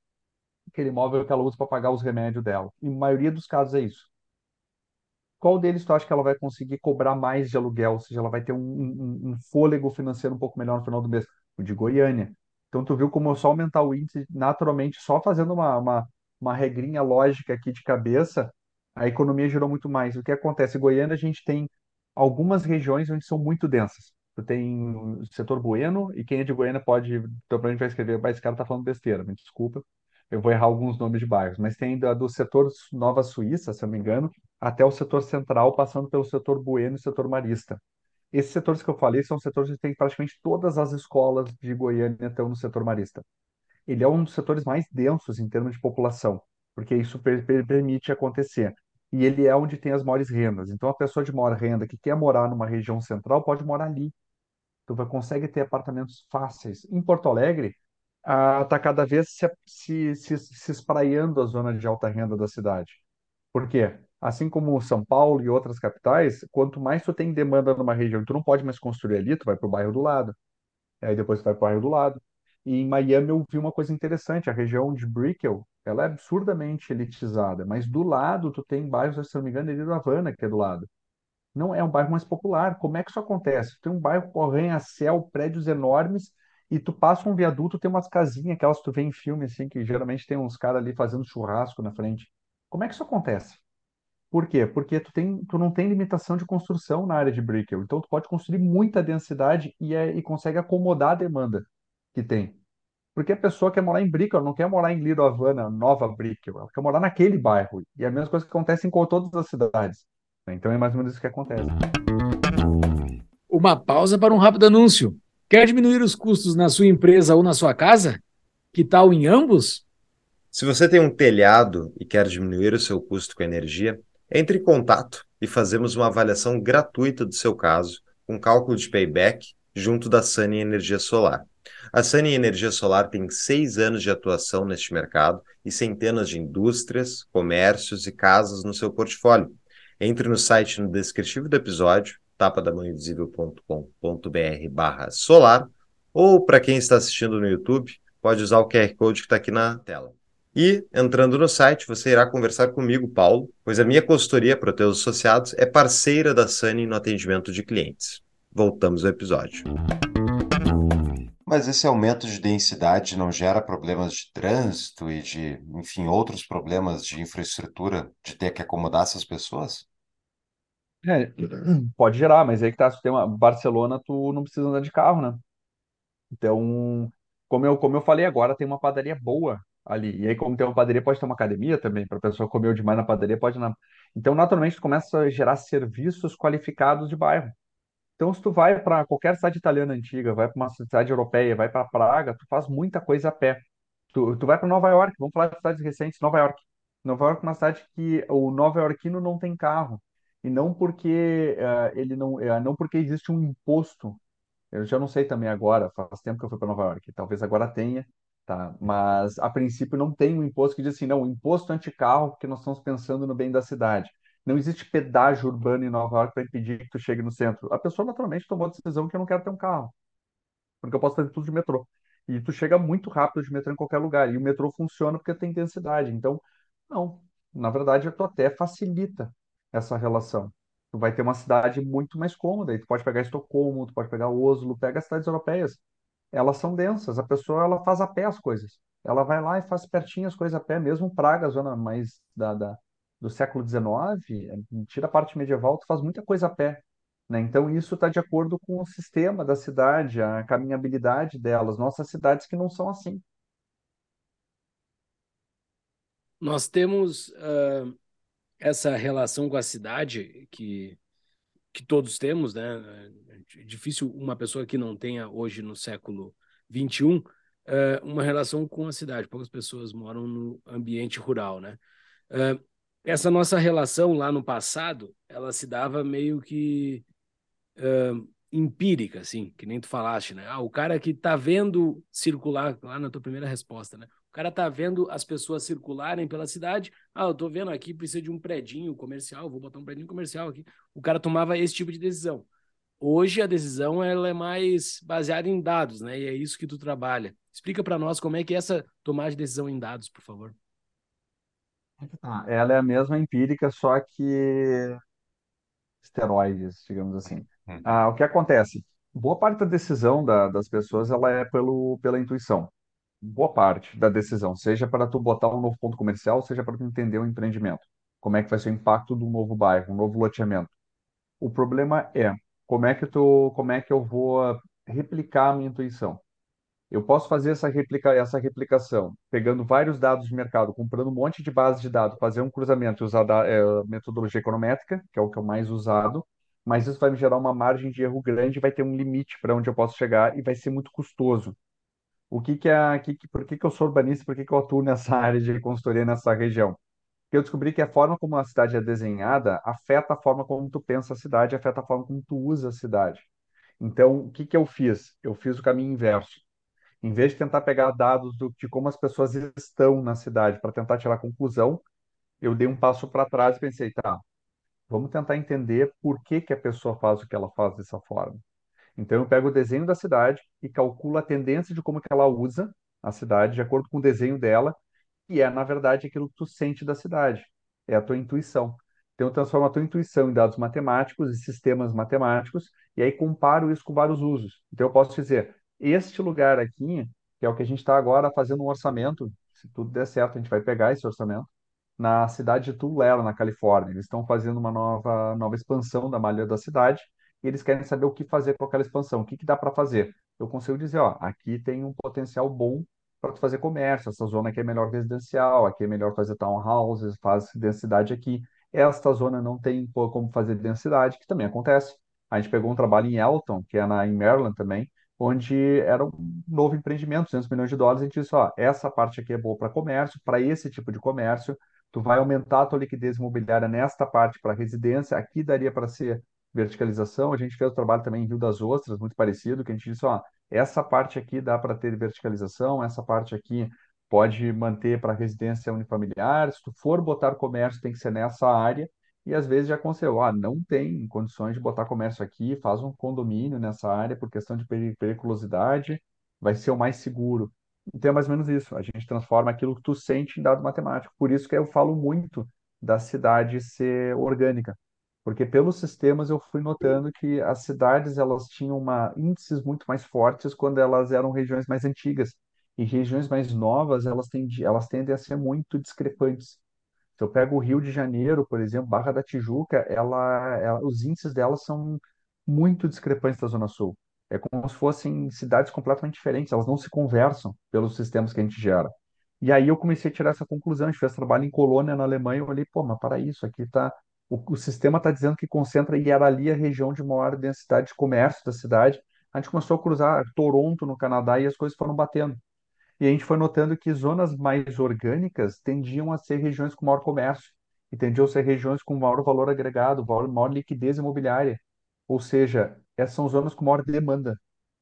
Aquele imóvel que ela usa para pagar os remédios dela. E a maioria dos casos é isso. Qual deles tu acha que ela vai conseguir cobrar mais de aluguel? Ou seja, ela vai ter um, um- um fôlego financeiro um pouco melhor no final do mês? O de Goiânia. Então, tu viu como só aumentar o índice naturalmente, só fazendo uma, uma, uma regrinha lógica aqui de cabeça, a economia girou muito mais. O que acontece? Em Goiânia, a gente tem algumas regiões onde são muito densas. Tu tem o setor bueno, e quem é de Goiânia pode. Então, a gente vai escrever, mas esse cara tá falando besteira, me desculpa. Eu vou errar alguns nomes de bairros, mas tem da- do setor Nova Suíça, se eu não me engano, até o setor central, passando pelo setor Bueno e setor Marista. Esses setores que eu falei são setores que tem praticamente todas as escolas de Goiânia estão no setor Marista. Ele é um dos setores mais densos em termos de população, porque isso per- per- permite acontecer. E ele é onde tem as maiores rendas. Então, a pessoa de maior renda que quer morar numa região central pode morar ali. Tu vai, consegue ter apartamentos fáceis. Em Porto Alegre, está cada vez se, se, se, se espraiando a zona de alta renda da cidade. Por quê? Assim como São Paulo e outras capitais, quanto mais tu tem demanda numa região, tu não pode mais construir ali, tu vai para o bairro do lado. Aí depois tu vai para o bairro do lado. E em Miami eu vi uma coisa interessante, a região de Brickell, ela é absurdamente elitizada, mas do lado tu tem bairros, se não me engano, ali do Havana, que é do lado. Não é um bairro mais popular. Como é que isso acontece? Tem um bairro com arranha-céu, prédios enormes, e tu passa um viaduto, tem umas casinhas, aquelas que tu vê em filme, assim, que geralmente tem uns caras ali fazendo churrasco na frente. Como é que isso acontece? Por quê? Porque tu, tem, tu não tem limitação de construção na área de Brickell. Então, tu pode construir muita densidade e, é, e consegue acomodar a demanda que tem. Porque a pessoa quer morar em Brickell, ela não quer morar em Little Havana, Nova Brickell. Ela quer morar naquele bairro. E é a mesma coisa que acontece em todas as cidades. Então, é mais ou menos isso que acontece. Uma pausa para um rápido anúncio. Quer diminuir os custos na sua empresa ou na sua casa? Que tal em ambos? Se você tem um telhado e quer diminuir o seu custo com energia, entre em contato e fazemos uma avaliação gratuita do seu caso, com cálculo de payback, junto da Sunny Energia Solar. A Sunny Energia Solar tem seis anos de atuação neste mercado e centenas de indústrias, comércios e casas no seu portfólio. Entre no site no descritivo do episódio, tapadamãoinvisível.com.br barra solar, ou para quem está assistindo no YouTube, pode usar o QR Code que está aqui na tela. E, entrando no site, você irá conversar comigo, Paulo, pois a minha consultoria para teus associados é parceira da Sunny no atendimento de clientes. Voltamos ao episódio. Mas esse aumento de densidade não gera problemas de trânsito e de, enfim, outros problemas de infraestrutura de ter que acomodar essas pessoas? É, pode gerar, mas aí que tá, se tem uma Barcelona, tu não precisa andar de carro, né? Então, como eu, como eu falei agora, tem uma padaria boa ali. E aí, como tem uma padaria, pode ter uma academia também, para a pessoa comer demais na padaria, pode não. Então, naturalmente, tu começa a gerar serviços qualificados de bairro. Então, se tu vai para qualquer cidade italiana antiga, vai para uma cidade europeia, vai para Praga, tu faz muita coisa a pé. Tu, tu vai para Nova York, vamos falar de cidades recentes, Nova York. Nova York é uma cidade que o nova-iorquino não tem carro. E não porque eh, ele não, eh, não porque existe um imposto eu já não sei também agora, faz tempo que eu fui para Nova York, talvez agora tenha, tá? Mas a princípio não tem um imposto que diz assim, não, imposto anti-carro, porque nós estamos pensando no bem da cidade. Não existe pedágio urbano em Nova York para impedir que tu chegue no centro. A pessoa naturalmente tomou a decisão que eu não quero ter um carro, porque eu posso fazer tudo de metrô. E tu chega muito rápido de metrô em qualquer lugar, e o metrô funciona porque tem densidade. Então, não, na verdade, tu até facilita essa relação. Tu vai ter uma cidade muito mais cômoda, e tu pode pegar Estocolmo, tu pode pegar Oslo, pega as cidades europeias elas são densas. A pessoa ela faz a pé as coisas. Ela vai lá e faz pertinho as coisas a pé, mesmo Praga, zona mais da, da do século XIX, é, tira a parte medieval, tu faz muita coisa a pé. Né? Então, isso está de acordo com o sistema da cidade, a caminhabilidade delas. Nossas cidades que não são assim. Nós temos uh, essa relação com a cidade que que todos temos, né? É difícil uma pessoa que não tenha hoje no século XXI uh, uma relação com a cidade. Poucas pessoas moram no ambiente rural, né? Uh, essa nossa relação lá no passado, ela se dava meio que uh, empírica, assim, que nem tu falaste, né? Ah, o cara que tá vendo circular, lá na tua primeira resposta, né? O cara tá vendo as pessoas circularem pela cidade. Ah, eu tô vendo aqui, precisa de um predinho comercial, vou botar um predinho comercial aqui. O cara tomava esse tipo de decisão. Hoje a decisão ela é mais baseada em dados, né? E é isso que tu trabalha. Explica para nós como é que é essa tomada de decisão em dados, por favor. Tá. Ela é a mesma empírica, só que esteroides, digamos assim. Uhum. Ah, o que acontece? Boa parte da decisão da- das pessoas ela é pelo, pela intuição. Boa parte da decisão, seja para tu botar um novo ponto comercial, seja para tu entender o empreendimento. Como é que vai ser o impacto do novo bairro, um novo loteamento. O problema é como é que tu, como é que eu vou replicar a minha intuição? Eu posso fazer essa replica, essa replicação, pegando vários dados de mercado, comprando um monte de base de dados, fazer um cruzamento e usar da, é, metodologia econométrica, que é o que é o mais usado, mas isso vai me gerar uma margem de erro grande, vai ter um limite para onde eu posso chegar e vai ser muito custoso. O que é, que, que- por que que eu sou urbanista, por que que eu atuo nessa área de consultoria nessa região? Porque eu descobri que a forma como a cidade é desenhada afeta a forma como tu pensa a cidade, afeta a forma como tu usa a cidade. Então, o que que eu fiz? Eu fiz o caminho inverso. Em vez de tentar pegar dados do- de como as pessoas estão na cidade para tentar tirar conclusão, eu dei um passo para trás e pensei, tá, vamos tentar entender por que que a pessoa faz o que ela faz dessa forma. Então eu pego o desenho da cidade e calculo a tendência de como que ela usa a cidade de acordo com o desenho dela, que é, na verdade, aquilo que tu sente da cidade. É a tua intuição. Então eu transformo a tua intuição em dados matemáticos e sistemas matemáticos e aí comparo isso com vários usos. Então eu posso dizer, este lugar aqui, que é o que a gente está agora fazendo um orçamento, se tudo der certo, a gente vai pegar esse orçamento na cidade de Tulare, na Califórnia. Eles estão fazendo uma nova, nova expansão da malha da cidade e eles querem saber o que fazer com aquela expansão, o que que dá para fazer. Eu consigo dizer, ó, aqui tem um potencial bom para fazer comércio, essa zona aqui é melhor residencial, aqui é melhor fazer townhouses, faz densidade aqui. Esta zona não tem como fazer densidade, que também acontece. A gente pegou um trabalho em Elton, que é na, em Maryland também, onde era um novo empreendimento, 200 milhões de dólares, a gente disse, ó, essa parte aqui é boa para comércio, para esse tipo de comércio, tu vai aumentar a tua liquidez imobiliária nesta parte para residência, aqui daria para ser verticalização. A gente fez o trabalho também em Rio das Ostras, muito parecido, que a gente disse, ó, essa parte aqui dá para ter verticalização, essa parte aqui pode manter para residência unifamiliar. Se tu for botar comércio, tem que ser nessa área. E às vezes já aconselhou, ah, não tem condições de botar comércio aqui, faz um condomínio nessa área por questão de peri- periculosidade, vai ser o mais seguro. Então é mais ou menos isso. A gente transforma aquilo que tu sente em dado matemático. Por isso que eu falo muito da cidade ser orgânica. Porque pelos sistemas eu fui notando que as cidades elas tinham uma, índices muito mais fortes quando elas eram regiões mais antigas. E regiões mais novas, elas tendem, elas tendem a ser muito discrepantes. Se eu pego o Rio de Janeiro, por exemplo, Barra da Tijuca, ela, ela- os índices delas são muito discrepantes da Zona Sul. É como se fossem cidades completamente diferentes, elas não se conversam pelos sistemas que a gente gera. E aí eu comecei a tirar essa conclusão. A gente fez trabalho em Colônia, na Alemanha, eu olhei, pô, mas para isso, aqui tá. O, o sistema está dizendo que concentra e era ali a região de maior densidade de comércio da cidade. A gente começou a cruzar Toronto, no Canadá, e as coisas foram batendo. E a gente foi notando que zonas mais orgânicas tendiam a ser regiões com maior comércio, e tendiam a ser regiões com maior valor agregado, maior, maior liquidez imobiliária. Ou seja, essas são zonas com maior demanda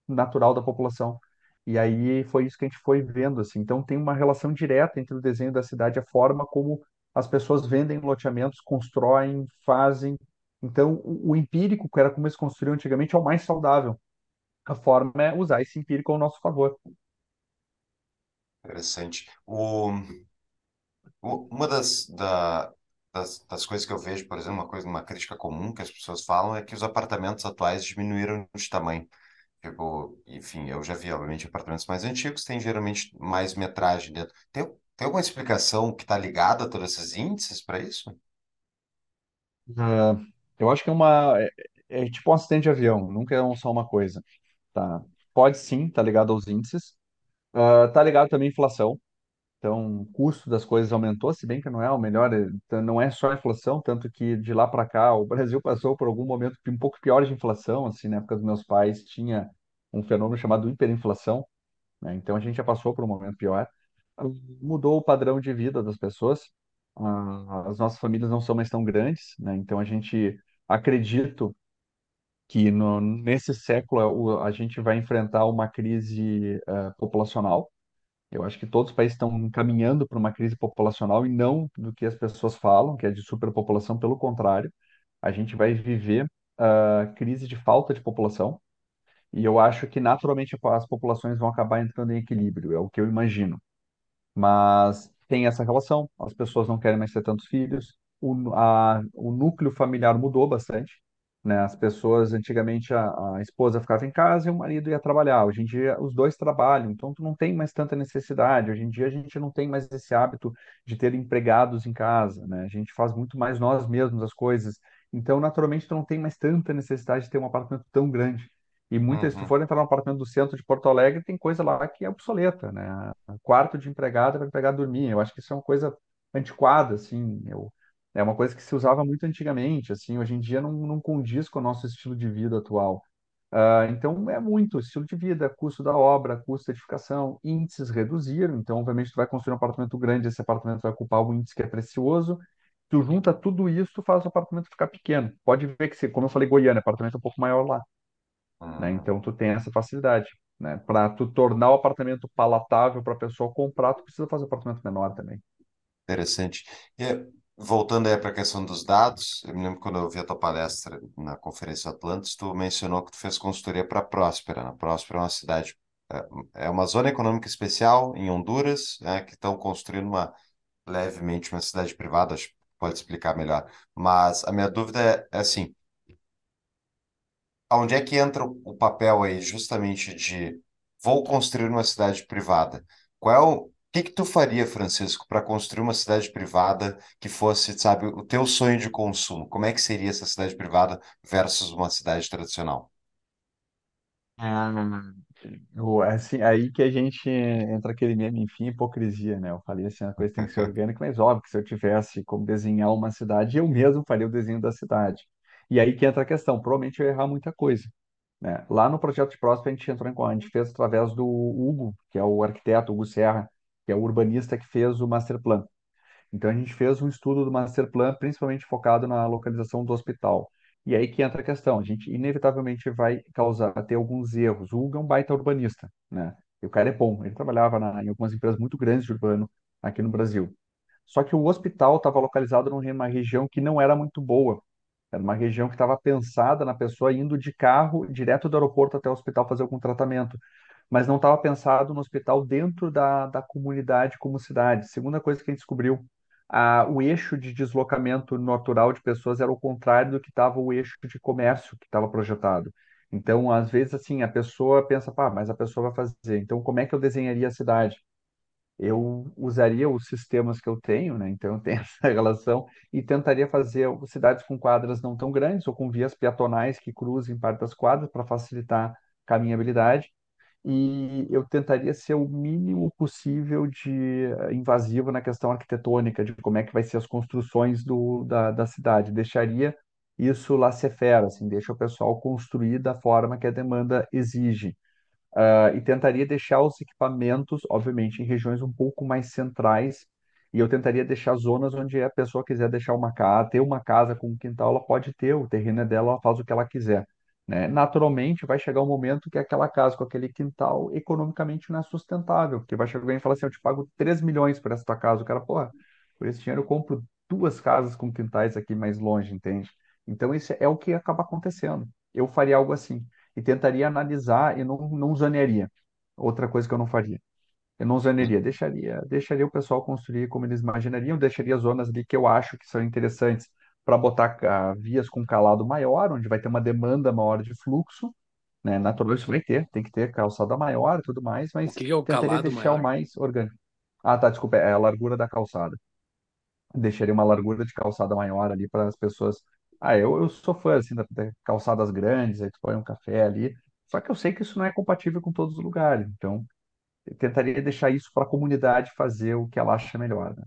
natural da população. E aí foi isso que a gente foi vendo, assim. Então tem uma relação direta entre o desenho da cidade e a forma como as pessoas vendem loteamentos, constroem, fazem. Então o, empírico, que era como eles construíam antigamente, é o mais saudável. A forma é usar esse empírico ao nosso favor. Interessante. O, o- uma das, da- das, das coisas que eu vejo, por exemplo, uma coisa, uma crítica comum que as pessoas falam é que os apartamentos atuais diminuíram de tamanho. Tipo, enfim, eu já vi, obviamente, apartamentos mais antigos, tem geralmente mais metragem dentro. Tem, tem alguma explicação que está ligada a todos esses índices para isso? Ah, eu acho que é uma é, é tipo um acidente de avião, nunca é só uma coisa, tá? Pode sim, tá ligado aos índices, Ah, tá ligado também à inflação. Então, o custo das coisas aumentou, se bem que não é o melhor, então, não é só a inflação, tanto que de lá para cá o Brasil passou por algum momento um pouco pior de inflação, assim, na época dos meus pais tinha um fenômeno chamado hiperinflação, né? Então a gente já passou por um momento pior. Mudou o padrão de vida das pessoas. Ah, As nossas famílias não são mais tão grandes, né? Então a gente acredito que no, nesse século a gente vai enfrentar uma crise ah, populacional. Eu acho que todos os países estão caminhando para uma crise populacional e não do que as pessoas falam, que é de superpopulação, pelo contrário. A gente vai viver ah, crise de falta de população. E eu acho que naturalmente as populações vão acabar entrando em equilíbrio, é o que eu imagino. Mas tem essa relação, as pessoas não querem mais ter tantos filhos, o, a, o núcleo familiar mudou bastante, né? As pessoas, antigamente, a, a esposa ficava em casa e o marido ia trabalhar. Hoje em dia, os dois trabalham, então tu não tem mais tanta necessidade. Hoje em dia, a gente não tem mais esse hábito de ter empregados em casa, né? A gente faz muito mais nós mesmos as coisas. Então, naturalmente, tu não tem mais tanta necessidade de ter um apartamento tão grande. E muitas, se tu Uhum. for entrar no apartamento do centro de Porto Alegre, tem coisa lá que é obsoleta, né? Quarto de empregada para empregado dormir. Eu acho que isso é uma coisa antiquada, assim. Eu, é uma coisa que se usava muito antigamente, assim. Hoje em dia não, não condiz com o nosso estilo de vida atual. Ah, então é muito estilo de vida, custo da obra, custo da edificação, índices reduziram. Então, obviamente, tu vai construir um apartamento grande, esse apartamento vai ocupar um índice que é precioso. Tu junta tudo isso, tu faz o apartamento ficar pequeno. Pode ver que, se, como eu falei, Goiânia, apartamento é um pouco maior lá né? Uhum. Então tu tem essa facilidade, né? Para tu tornar o apartamento palatável para a pessoa comprar, tu precisa fazer um apartamento menor também. Interessante. E, voltando aí para a questão dos dados, eu me lembro quando eu vi a tua palestra na Conferência Atlantis, tu mencionou que tu fez consultoria para Próspera. né? Próspera é uma cidade, é é uma zona econômica especial em Honduras, né, que estão construindo uma levemente uma cidade privada, acho que pode explicar melhor. Mas a minha dúvida é, é assim, Onde é que entra o papel aí, justamente de vou construir uma cidade privada? Qual é o, o que que tu faria, Francisco, para construir uma cidade privada que fosse, sabe, o teu sonho de consumo? Como é que seria essa cidade privada versus uma cidade tradicional? Ah, O- Assim, aí que a gente entra aquele meme, enfim, hipocrisia, né? Eu falei assim, a coisa tem que ser orgânica, mas óbvio que se eu tivesse como desenhar uma cidade, eu mesmo faria o desenho da cidade. E aí que entra a questão, provavelmente eu ia errar muita coisa, né? Lá no projeto de Próspera a gente entrou em, a gente fez através do Hugo, que é o arquiteto, Hugo Serra, que é o urbanista que fez o master plan. Então a gente fez um estudo do master plan, principalmente focado na localização do hospital. E aí que entra a questão, a gente inevitavelmente vai causar ter alguns erros. O Hugo é um baita urbanista, né? E o cara é bom, ele trabalhava na- em algumas empresas muito grandes de urbano aqui no Brasil. Só que o hospital estava localizado numa região que não era muito boa. Era uma região que estava pensada na pessoa indo de carro direto do aeroporto até o hospital fazer algum tratamento mas não estava pensado no hospital dentro da, da comunidade como cidade. Segunda coisa que a gente descobriu, a, o eixo de deslocamento natural de pessoas era o contrário do que estava o eixo de comércio que estava projetado. Então, às vezes, assim, a pessoa pensa, pá, mas a pessoa vai fazer. Então, como é que eu desenharia a cidade? Eu usaria os sistemas que eu tenho, né? Então, eu tenho essa relação e tentaria fazer cidades com quadras não tão grandes ou com vias peatonais que cruzem parte das quadras para facilitar caminhabilidade e eu tentaria ser o mínimo possível de eh, invasivo na questão arquitetônica, de como é que vai ser as construções do, da, da cidade. Deixaria isso laissez-faire, assim, deixa o pessoal construir da forma que a demanda exige. Ah, e tentaria deixar os equipamentos, obviamente, em regiões um pouco mais centrais, e eu tentaria deixar zonas onde a pessoa quiser deixar uma casa, ter uma casa com um quintal, ela pode ter, o terreno é dela, ela faz o que ela quiser, né? Naturalmente, vai chegar um momento que aquela casa com aquele quintal, economicamente, não é sustentável, porque vai chegar alguém e falar assim, eu te pago 3 milhões por essa tua casa, o cara, porra, por esse dinheiro eu compro duas casas com quintais aqui mais longe, entende? Então, isso é o que acaba acontecendo. Eu faria algo assim e tentaria analisar e não, não zonearia. Outra coisa que eu não faria. Eu não zonearia, deixaria, deixaria o pessoal construir como eles imaginariam, deixaria zonas ali que eu acho que são interessantes para botar ah, vias com calado maior, onde vai ter uma demanda maior de fluxo, né? Naturalmente isso vai ter, tem que ter calçada maior e tudo mais, O mas que que é o tentaria deixar o maior? mais orgânico. Ah, tá, desculpa, é a largura da calçada deixaria uma largura de calçada maior ali para as pessoas. Ah, eu, eu sou fã assim da, da calçadas grandes, aí tu põe um café ali. Só que eu sei que isso não é compatível com todos os lugares. Então, tentaria deixar isso para a comunidade fazer o que ela acha melhor, né?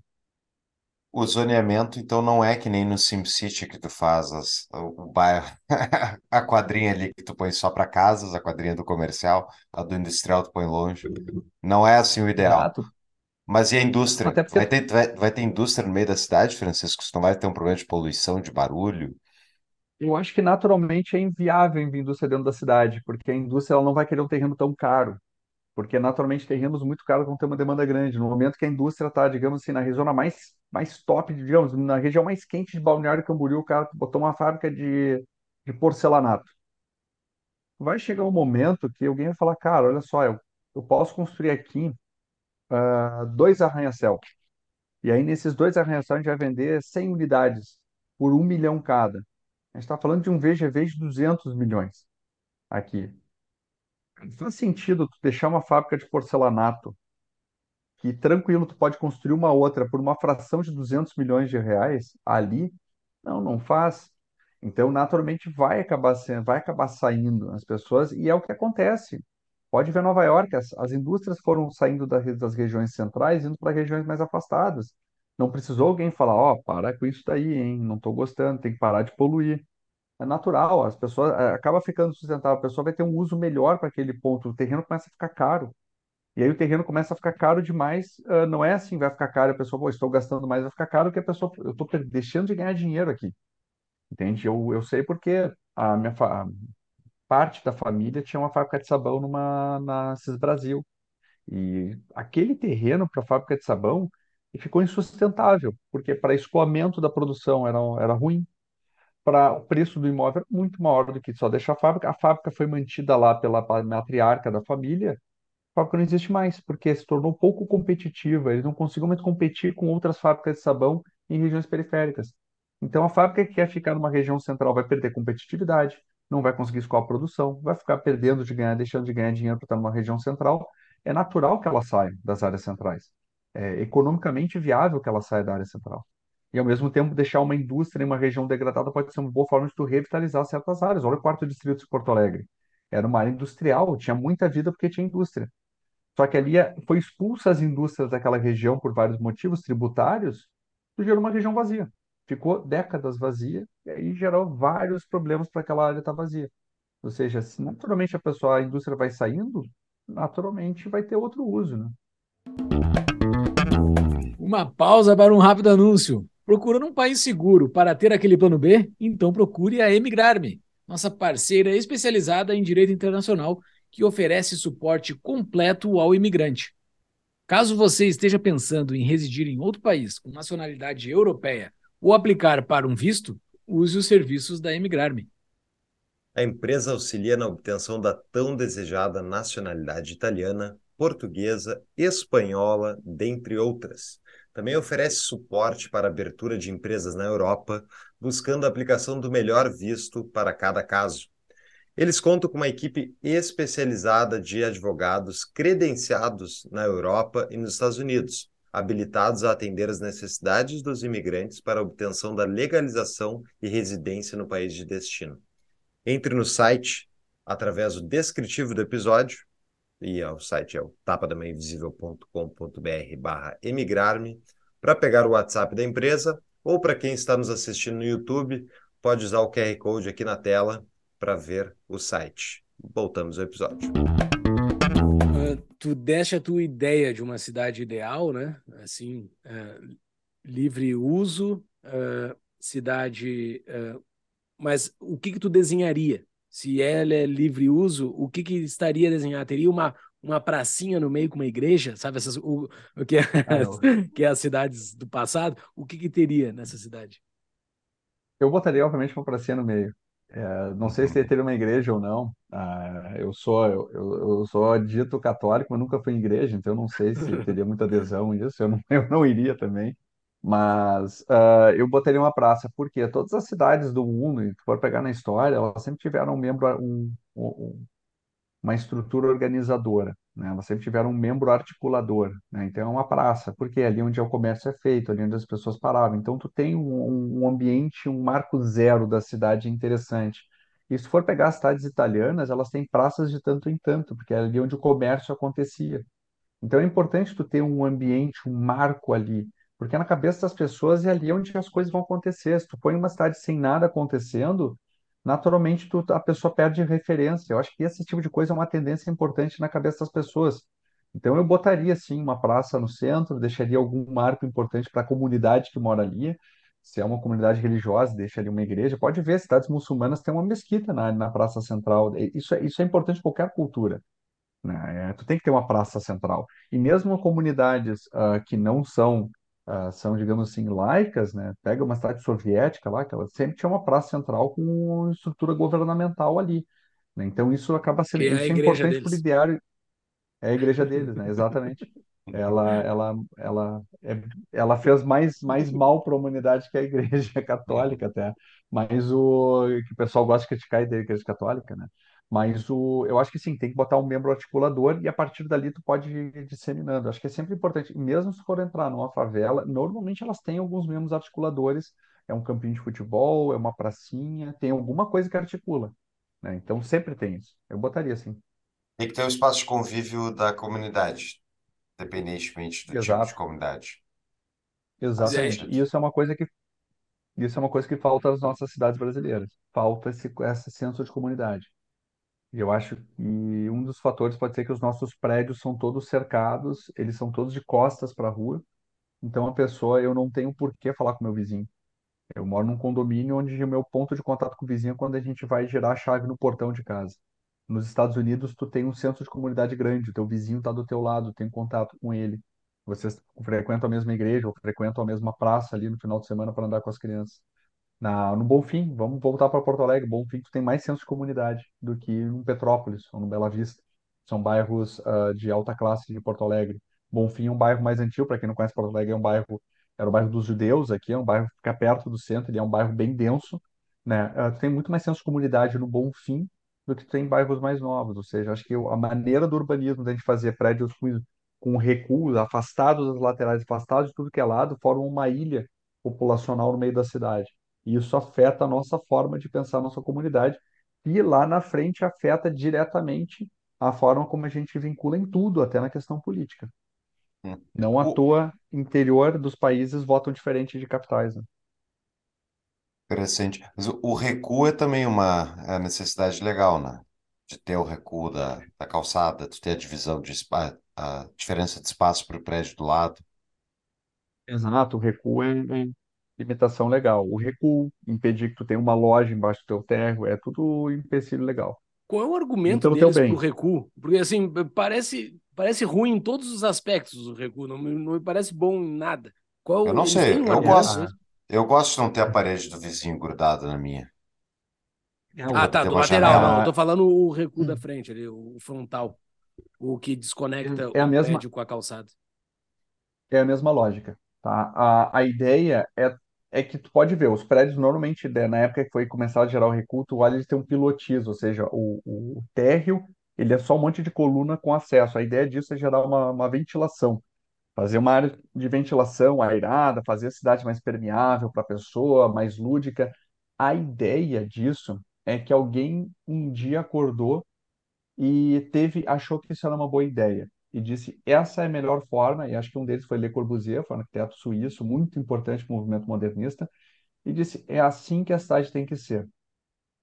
O zoneamento, então, não é que nem no SimCity que tu faz as, o bairro, a quadrinha ali que tu põe só para casas, a quadrinha do comercial, a do industrial tu põe longe. Não é assim o ideal. Exato. Mas e a indústria? Até Vai porque ter, vai, vai ter indústria no meio da cidade, Francisco? Tu não vai ter um problema de poluição, de barulho? Eu acho que naturalmente é inviável a indústria dentro da cidade, porque a indústria ela não vai querer um terreno tão caro. porque naturalmente terrenos muito caros vão ter uma demanda grande. No momento que a indústria está, digamos assim, na região mais, mais top, digamos, na região mais quente de Balneário Camboriú, o cara botou uma fábrica de, de porcelanato. Vai chegar um momento que alguém vai falar, cara, olha só, eu, eu posso construir aqui ah, dois arranha-céu. E aí, nesses dois arranha-céu, a gente vai vender 100 unidades por um milhão cada. A gente está falando de um VGV de 200 milhões aqui. Faz sentido tu deixar uma fábrica de porcelanato que tranquilo tu pode construir uma outra por uma fração de 200 milhões de reais ali, não, não faz. Então, naturalmente, vai acabar sendo, vai acabar saindo as pessoas e é o que acontece. Pode ver Nova York, as, as indústrias foram saindo da das regiões centrais, indo para regiões mais afastadas. Não precisou alguém falar, ó, para com isso daí, hein? Não estou gostando, tem que parar de poluir. É natural, as pessoas eh, acaba ficando sustentável, a pessoa vai ter um uso melhor para aquele ponto, o terreno começa a ficar caro. E aí o terreno começa a ficar caro demais. não é assim, vai ficar caro, a pessoa, pô, estou gastando mais, vai ficar caro que a pessoa, eu estou deixando de ganhar dinheiro aqui, entende? Eu, eu sei porque a minha fa- parte da família tinha uma fábrica de sabão numa, na Cis Brasil. E aquele terreno para a fábrica de sabão ficou insustentável, porque para escoamento da produção era, era ruim, para o preço do imóvel era muito maior do que só deixar a fábrica. A fábrica foi mantida lá pela matriarca da família fábrica não existe mais, porque se tornou pouco competitiva, eles não conseguem mais competir com outras fábricas de sabão em regiões periféricas. Então, a fábrica que quer ficar numa região central vai perder competitividade, não vai conseguir escoar a produção, vai ficar perdendo de ganhar, deixando de ganhar dinheiro para estar numa região central. É natural que ela saia das áreas centrais. É economicamente viável que ela saia da área central. E, ao mesmo tempo, deixar uma indústria em uma região degradada pode ser uma boa forma de tu revitalizar certas áreas. Olha o quarto distrito de Porto Alegre. Era uma área industrial, tinha muita vida porque tinha indústria. Só que ali é- foi expulsa as indústrias daquela região por vários motivos tributários, e gerou uma região vazia. Ficou décadas vazia, e aí gerou vários problemas para aquela área estar vazia. Ou seja, se naturalmente a pessoa, a indústria vai saindo, naturalmente vai ter outro uso, né? Uma pausa para um rápido anúncio. Procurando um país seguro para ter aquele plano B? Então procure a Emigrarme, nossa parceira especializada em direito internacional que oferece suporte completo ao imigrante. Caso você esteja pensando em residir em outro país com nacionalidade europeia ou aplicar para um visto, use os serviços da Emigrarme. A empresa auxilia na obtenção da tão desejada nacionalidade italiana, portuguesa, espanhola, dentre outras. Também oferece suporte para abertura de empresas na Europa, buscando a aplicação do melhor visto para cada caso. Eles contam com uma equipe especializada de advogados credenciados na Europa e nos Estados Unidos, habilitados a atender as necessidades dos imigrantes para a obtenção da legalização e residência no país de destino. Entre no site através do descritivo do episódio, e o site é o tapadamainvisível.com.br barra emigrar-me, para pegar o WhatsApp da empresa, ou para quem está nos assistindo no YouTube, pode usar o QR Code aqui na tela para ver o site. Voltamos ao episódio. Uh, tu deste a tua ideia de uma cidade ideal, né? Assim, uh, livre uso, uh, cidade. mas o que que tu desenharia? Se ela é livre uso, o que que estaria desenhado? Teria uma, uma pracinha no meio com uma igreja, sabe? Essas, o, o que, é, ah, que é as cidades do passado. O que que teria nessa cidade? Eu botaria, obviamente, uma pracinha no meio. É, não sei se teria uma igreja ou não. Ah, eu sou eu, eu sou dito católico, mas nunca fui em igreja, então eu não sei se teria muita adesão isso. Eu não, eu não iria também. Mas ah, eu botaria uma praça, porque todas as cidades do mundo, se for pegar na história, elas sempre tiveram um membro, um, um, uma estrutura organizadora, né? Elas sempre tiveram um membro articulador, né? Então é uma praça, porque é ali onde o comércio é feito, ali onde as pessoas paravam. Então tu tem um, um ambiente, um marco zero da cidade interessante. E se for pegar as cidades italianas, elas têm praças de tanto em tanto, porque é ali onde o comércio acontecia. Então é importante tu ter um ambiente, um marco ali, porque é na cabeça das pessoas é ali onde as coisas vão acontecer. Se tu põe uma cidade sem nada acontecendo, naturalmente tu, a pessoa perde referência. Eu acho que esse tipo de coisa é uma tendência importante na cabeça das pessoas. Então eu botaria sim uma praça no centro, deixaria algum marco importante para a comunidade que mora ali. Se é uma comunidade religiosa, deixa ali uma igreja. Pode ver, cidades muçulmanas têm uma mesquita na, na praça central. Isso, é, isso é importante em qualquer cultura né? É, tu tem que ter uma praça central. E mesmo comunidades ah, que não são, ah, são, digamos assim, laicas, né? Pega uma cidade soviética lá, que ela sempre tinha uma praça central com estrutura governamental ali. né? Então isso acaba sendo, é a isso é importante para o ideário, é a igreja deles, né? Exatamente. Ela, ela, ela, é- ela fez mais, mais mal para a humanidade que a igreja católica até. Mas o que o pessoal gosta de criticar é da igreja católica, né? Mas o, eu acho que sim, tem que botar um membro articulador e a partir dali tu pode ir disseminando. Acho que é sempre importante, mesmo se for entrar numa favela, normalmente elas têm alguns membros articuladores, é um campinho de futebol, é uma pracinha, tem alguma coisa que articula, né? Então sempre tem isso. Eu botaria assim. Tem que ter um espaço de convívio da comunidade, independentemente do tipo de Exato, comunidade. Exatamente. E isso é uma coisa que Isso é uma coisa que falta nas nossas cidades brasileiras. Falta esse, esse senso de comunidade. Eu acho que um dos fatores pode ser que os nossos prédios são todos cercados, eles são todos de costas para a rua. Então, a pessoa, eu não tenho por que falar com meu vizinho. Eu moro num condomínio onde o meu ponto de contato com o vizinho é quando a gente vai girar a chave no portão de casa. Nos Estados Unidos, tu tem um senso de comunidade grande, o teu vizinho está do teu lado, tem contato com ele. Vocês frequentam a mesma igreja ou frequentam a mesma praça ali no final de semana para andar com as crianças na, no Bonfim, vamos voltar para Porto Alegre. Bonfim, tu tem mais senso de comunidade do que no Petrópolis ou no Bela Vista. São bairros ah, de alta classe de Porto Alegre. Bonfim é um bairro mais antigo, para quem não conhece Porto Alegre, é um bairro, era o bairro dos judeus aqui, é um bairro que fica perto do centro, ele é um bairro bem denso, né? Ah, tu tem muito mais senso de comunidade no Bonfim do que tu tem em bairros mais novos, ou seja, acho que a maneira do urbanismo da gente fazer prédios com, com recuos, afastados das laterais, afastados de tudo que é lado, formam uma ilha populacional no meio da cidade. E isso afeta a nossa forma de pensar a nossa comunidade e lá na frente afeta diretamente a forma como a gente vincula em tudo, até na questão política. Hum. Não à O, toa, interior dos países votam diferente de capitais, né? interessante. Mas o, o recuo é também uma é necessidade legal, né? De ter o recuo da, da calçada, de ter a divisão de espaço, a diferença de espaço para o prédio do lado. Exato, o recuo é, é limitação legal. O recuo, impedir que tu tenha uma loja embaixo do teu térreo, é tudo empecilho legal. Qual é o argumento teu deles pro recuo? Porque assim, parece, parece ruim em todos os aspectos o recuo, não me, não me parece bom em nada. Qual, Eu não eles sei, um eu É, argumento gosto, eu gosto de não ter a parede do vizinho grudada na minha. é, Ah, tá, Ter do uma lateral, não. Eu janela. tô falando o recuo da frente ali, o frontal, o que desconecta é a o mesma, prédio com a calçada. É a mesma lógica, tá? A, a ideia é, é que tu pode ver, os prédios normalmente, né, na época que foi começar a gerar o recuo, olha, eles têm um pilotismo, ou seja, o, o térreo, ele é só um monte de coluna com acesso. A ideia disso é gerar uma, uma ventilação, fazer uma área de ventilação airada, fazer a cidade mais permeável para a pessoa, mais lúdica. A ideia disso é que alguém um dia acordou e teve, achou que isso era uma boa ideia e disse essa é a melhor forma, e acho que um deles foi Le Corbusier, foi um arquiteto suíço, muito importante para o movimento modernista, e disse é assim que a cidade tem que ser,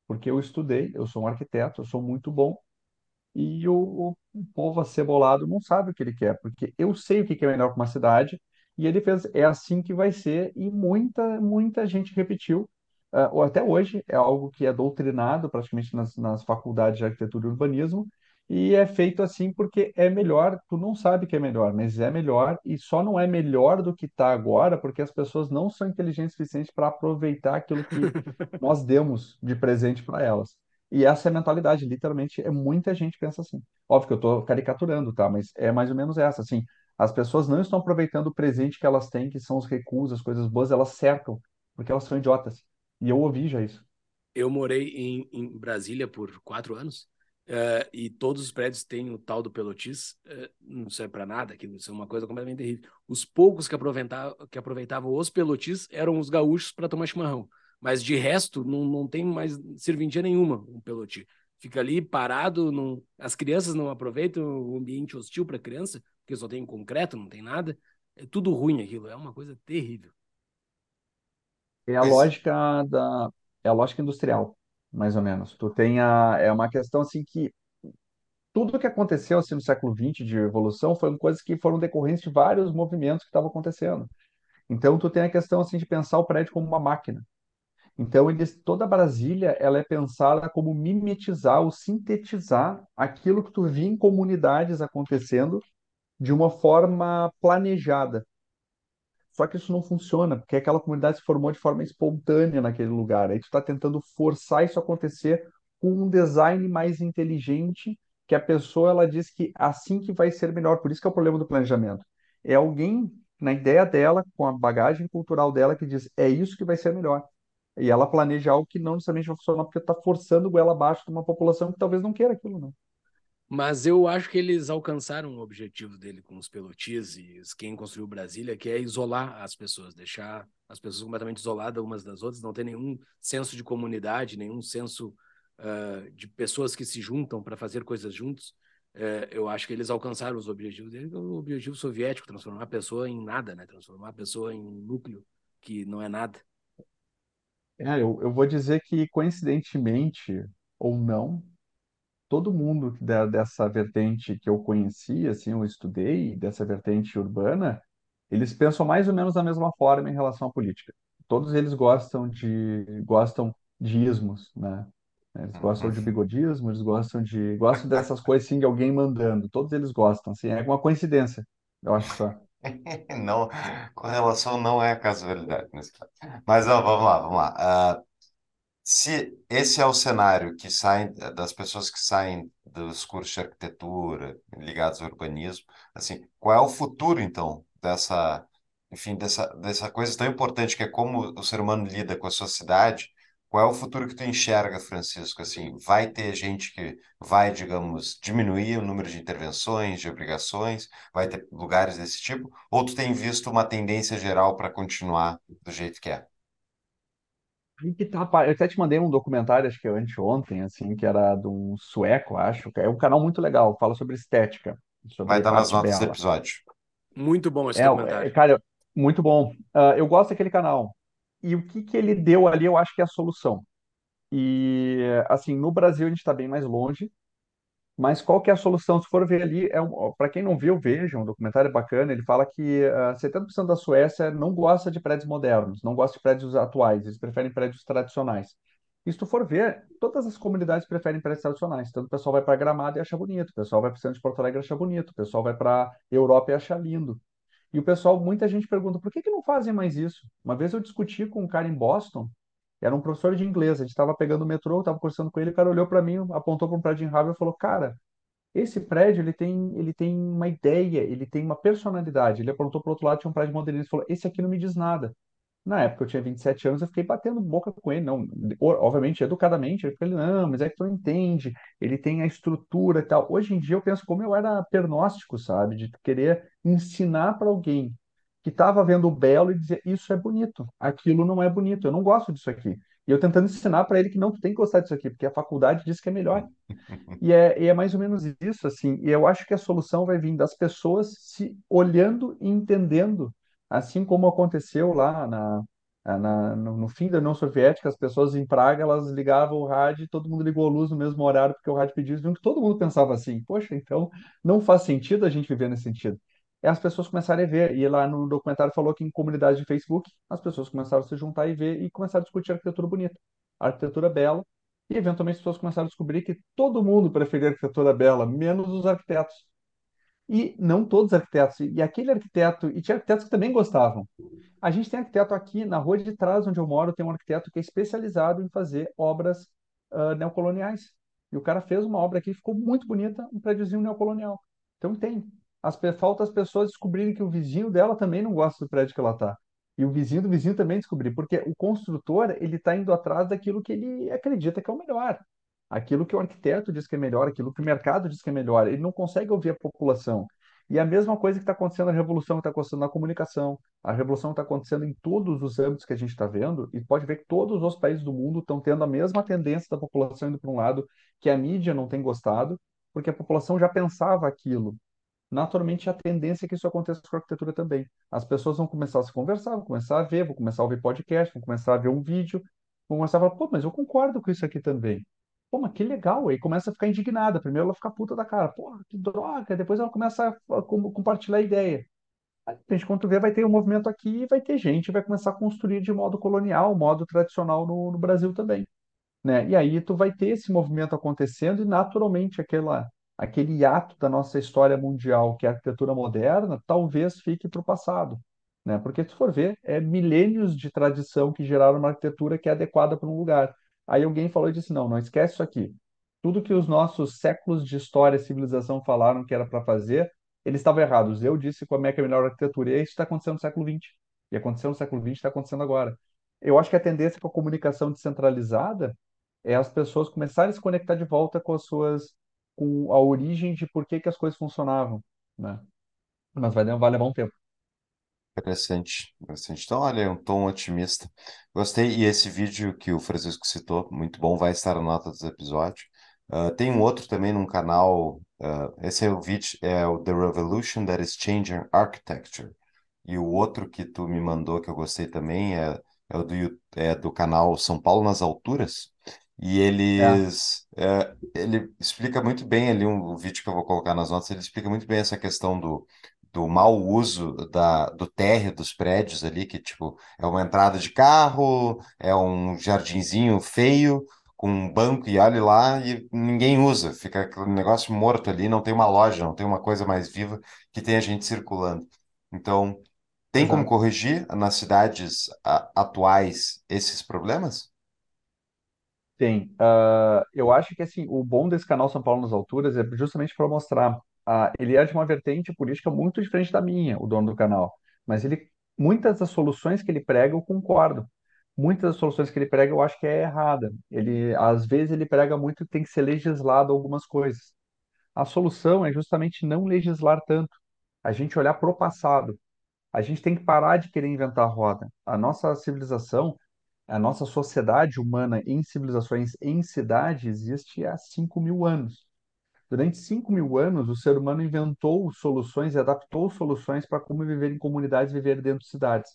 porque eu estudei, eu sou um arquiteto, eu sou muito bom, e o, o povo acebolado não sabe o que ele quer, porque eu sei o que é melhor para uma cidade, e ele fez, é assim que vai ser, e muita, muita gente repetiu, ah, ou até hoje, é algo que é doutrinado praticamente nas, nas faculdades de arquitetura e urbanismo, e é feito assim porque é melhor, tu não sabe que é melhor, mas é melhor, e só não é melhor do que está agora, porque as pessoas não são inteligentes o suficiente para aproveitar aquilo que nós demos de presente para elas. E essa é a mentalidade, literalmente, é muita gente pensa assim. Óbvio que eu estou caricaturando, tá? Mas é mais ou menos essa, assim. As pessoas não estão aproveitando o presente que elas têm, que são os recursos, as coisas boas, elas cercam, porque elas são idiotas. E eu ouvi já isso. Eu morei em, em Brasília por quatro anos, eh, e todos os prédios têm o tal do Pelotis, eh, não serve para nada, aquilo isso é uma coisa completamente terrível. Os poucos que aproveitavam, que aproveitavam os Pelotis eram os gaúchos para tomar chimarrão, mas de resto não, não tem mais serventia nenhuma um Peloti. Fica ali parado, não, as crianças não aproveitam o ambiente hostil para criança, porque só tem concreto, não tem nada. É tudo ruim aquilo, é uma coisa terrível. É a lógica da, é a lógica industrial, mais ou menos. Tu tem a, é uma questão assim que tudo que aconteceu assim, no século XX de evolução foram coisas que foram decorrentes de vários movimentos que estavam acontecendo. Então, tu tem a questão assim de pensar o prédio como uma máquina. Então, toda Brasília ela é pensada como mimetizar ou sintetizar aquilo que tu via em comunidades acontecendo de uma forma planejada. Só que isso não funciona, porque aquela comunidade se formou de forma espontânea naquele lugar. Aí tu está tentando forçar isso a acontecer com um design mais inteligente, que a pessoa ela diz que assim que vai ser melhor. Por isso que é o problema do planejamento. É alguém na ideia dela, com a bagagem cultural dela, que diz é isso que vai ser melhor. E ela planeja algo que não necessariamente vai funcionar porque está forçando goela abaixo de uma população que talvez não queira aquilo, não. Mas eu acho que eles alcançaram o objetivo dele com os pelotis e quem construiu Brasília, que é isolar as pessoas, deixar as pessoas completamente isoladas umas das outras, não ter nenhum senso de comunidade, nenhum senso uh, de pessoas que se juntam para fazer coisas juntos. Uh, eu acho que eles alcançaram os objetivos dele, o objetivo soviético, transformar a pessoa em nada, né? Transformar a pessoa em um núcleo que não é nada. É, eu, eu vou dizer que, coincidentemente ou não, todo mundo da, dessa vertente que eu conheci, assim, eu estudei, dessa vertente urbana, eles pensam mais ou menos da mesma forma em relação à política. Todos eles gostam de gostam de ismos, né? Eles gostam de bigodismo, eles gostam de gostam dessas coisas assim de alguém mandando. Todos eles gostam, assim, é uma coincidência, eu acho só. Não, correlação não é casualidade nesse caso. Mas ó, vamos lá, vamos lá. Ah, se esse é o cenário que sai das pessoas que saem dos cursos de arquitetura ligados ao urbanismo, assim, qual é o futuro então dessa, enfim, dessa, dessa coisa tão importante que é como o ser humano lida com a sua cidade? Qual é o futuro que tu enxerga, Francisco? Assim, vai ter gente que vai, digamos, diminuir o número de intervenções, de obrigações, vai ter lugares desse tipo? Ou tu tem visto uma tendência geral para continuar do jeito que é? Aí que tá, eu até te mandei um documentário, acho que é anteontem, assim, que era de um sueco, acho. É um canal muito legal, fala sobre estética, sobre Vai estar nas arte notas do bela. episódio. Muito bom esse É, documentário. é, cara, muito bom. Ah, eu gosto daquele canal. E o que que ele deu ali, eu acho que é a solução. E, assim, no Brasil a gente está bem mais longe, mas qual que é a solução? Se for ver ali, é um, para quem não viu, vejam, um documentário é bacana. Ele fala que ah, 70% da Suécia não gosta de prédios modernos, não gosta de prédios atuais, eles preferem prédios tradicionais. E se tu for ver, todas as comunidades preferem prédios tradicionais. Então o pessoal vai para Gramado e acha bonito, o pessoal vai para o centro de Porto Alegre e acha bonito, o pessoal vai para Europa e acha lindo. E o pessoal, muita gente pergunta, por que que não fazem mais isso? Uma vez eu discuti com um cara em Boston, era um professor de inglês, a gente estava pegando o metrô, estava conversando com ele, o cara olhou para mim, apontou para um prédio em Harvard e falou, cara, esse prédio, ele tem, ele tem uma ideia, ele tem uma personalidade. Ele apontou para outro lado, tinha um prédio modernista e falou, esse aqui não me diz nada. Na época eu tinha 27 anos, eu fiquei batendo boca com ele, não, obviamente, educadamente, ele falou, não, mas é que tu não entende, ele tem a estrutura e tal. Hoje em dia eu penso como eu era pernóstico, sabe, de querer ensinar para alguém que estava vendo o belo e dizer, isso é bonito, aquilo não é bonito, eu não gosto disso aqui. E eu tentando ensinar para ele que não, tu tem que gostar disso aqui, porque a faculdade diz que é melhor. E é, e é mais ou menos isso, assim. E eu acho que a solução vai vir das pessoas se olhando e entendendo, assim como aconteceu lá na, na, no, no fim da União Soviética, as pessoas em Praga, elas ligavam o rádio e todo mundo ligou a luz no mesmo horário, porque o rádio pediu isso, todo mundo pensava assim, poxa, então não faz sentido a gente viver nesse sentido. É as pessoas começarem a ver, e lá no documentário falou que em comunidade de Facebook, as pessoas começaram a se juntar e ver, e começaram a discutir arquitetura bonita, arquitetura bela, e eventualmente as pessoas começaram a descobrir que todo mundo preferia arquitetura bela, menos os arquitetos. E não todos os arquitetos. E aquele arquiteto, e tinha arquitetos que também gostavam. A gente tem arquiteto aqui na rua de trás, onde eu moro, tem um arquiteto que é especializado em fazer obras ah, neocoloniais. E o cara fez uma obra aqui, ficou muito bonita, um prédiozinho neocolonial. Então tem. As, falta as pessoas descobrirem que o vizinho dela também não gosta do prédio que ela está. E o vizinho do vizinho também descobrir, porque o construtor, ele está indo atrás daquilo que ele acredita que é o melhor. Aquilo que o arquiteto diz que é melhor, aquilo que o mercado diz que é melhor. Ele não consegue ouvir a população. E a mesma coisa que está acontecendo na revolução que está acontecendo na comunicação, a revolução está acontecendo em todos os âmbitos que a gente está vendo, e pode ver que todos os países do mundo estão tendo a mesma tendência da população indo para um lado que a mídia não tem gostado, porque a população já pensava aquilo. Naturalmente a tendência é que isso aconteça com a arquitetura também. As pessoas vão começar a se conversar, vão começar a ver, vão começar a ouvir podcast, vão começar a ver um vídeo, vão começar a falar, pô, mas eu concordo com isso aqui também. Pô, mas que legal. Aí começa a ficar indignada. Primeiro ela fica puta da cara. Pô, que droga. Depois ela começa a compartilhar a ideia. Aí, de repente, quando tu vê, vai ter um movimento aqui e vai ter gente, vai começar a construir de modo colonial, modo tradicional no, no Brasil também. Né? E aí tu vai ter esse movimento acontecendo e naturalmente aquela, aquele ato da nossa história mundial, que é a arquitetura moderna, talvez fique para o passado. Né? Porque se for ver, é milênios de tradição que geraram uma arquitetura que é adequada para um lugar. Aí alguém falou e disse: não, não esquece isso aqui. Tudo que os nossos séculos de história e civilização falaram que era para fazer, eles estavam errados. Eu disse como é que é a melhor arquitetura. E isso está acontecendo no século XX. E aconteceu no século XX, está acontecendo agora. Eu acho que a tendência com a comunicação descentralizada é as pessoas começarem a se conectar de volta com as suas, com a origem de por que, que as coisas funcionavam, né? Mas vai, vai levar um tempo. Interessante, interessante. Então, olha, um tom otimista. Gostei. E esse vídeo que o Francisco citou, muito bom, vai estar na nota dos episódios. Uh, tem um outro também num canal. Uh, esse é o vídeo, é o The Revolution That Is Changing Architecture. E o outro que tu me mandou, que eu gostei também, é, é do, é do canal São Paulo nas Alturas. E eles. É, ele explica muito bem ali um, um vídeo que eu vou colocar nas notas, ele explica muito bem essa questão do do mau uso da, do térreo dos prédios ali, que tipo, é uma entrada de carro, é um jardinzinho feio, com um banco e olhe lá e ninguém usa, fica aquele negócio morto ali, não tem uma loja, não tem uma coisa mais viva que tenha gente circulando. Então, tem como Exato. corrigir nas cidades a- atuais esses problemas? Tem. Ah, eu acho que assim, o bom desse canal São Paulo nas Alturas é justamente para mostrar. ah, ele é de uma vertente política muito diferente da minha, o dono do canal. Mas ele, muitas das soluções que ele prega, eu concordo. Muitas das soluções que ele prega, eu acho que é errada. Ele, às vezes, ele prega muito que tem que ser legislado algumas coisas. A solução é justamente não legislar tanto. A gente olhar para o passado. A gente tem que parar de querer inventar a roda. A nossa civilização a nossa sociedade humana em civilizações em cidade existe há 5 mil anos. Durante 5 mil anos, o ser humano inventou soluções e adaptou soluções para como viver em comunidades, viver dentro de cidades.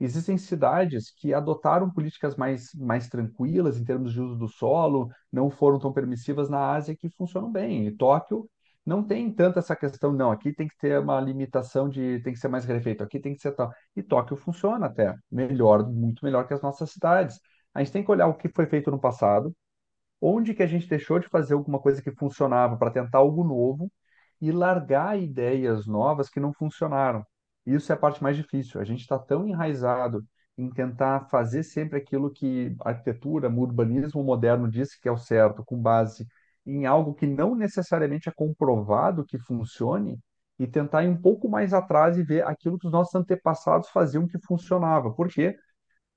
Existem cidades que adotaram políticas mais, mais tranquilas em termos de uso do solo, não foram tão permissivas na Ásia que funcionam bem. E Tóquio não tem tanto essa questão, não, aqui tem que ter uma limitação de tem que ser mais refeito, aqui tem que ser tal. E Tóquio funciona até melhor, muito melhor que as nossas cidades. A gente tem que olhar o que foi feito no passado, onde que a gente deixou de fazer alguma coisa que funcionava para tentar algo novo e largar ideias novas que não funcionaram. Isso é a parte mais difícil. A gente está tão enraizado em tentar fazer sempre aquilo que a arquitetura, o urbanismo moderno disse que é o certo, com base em algo que não necessariamente é comprovado que funcione, e tentar ir um pouco mais atrás e ver aquilo que os nossos antepassados faziam que funcionava. Porque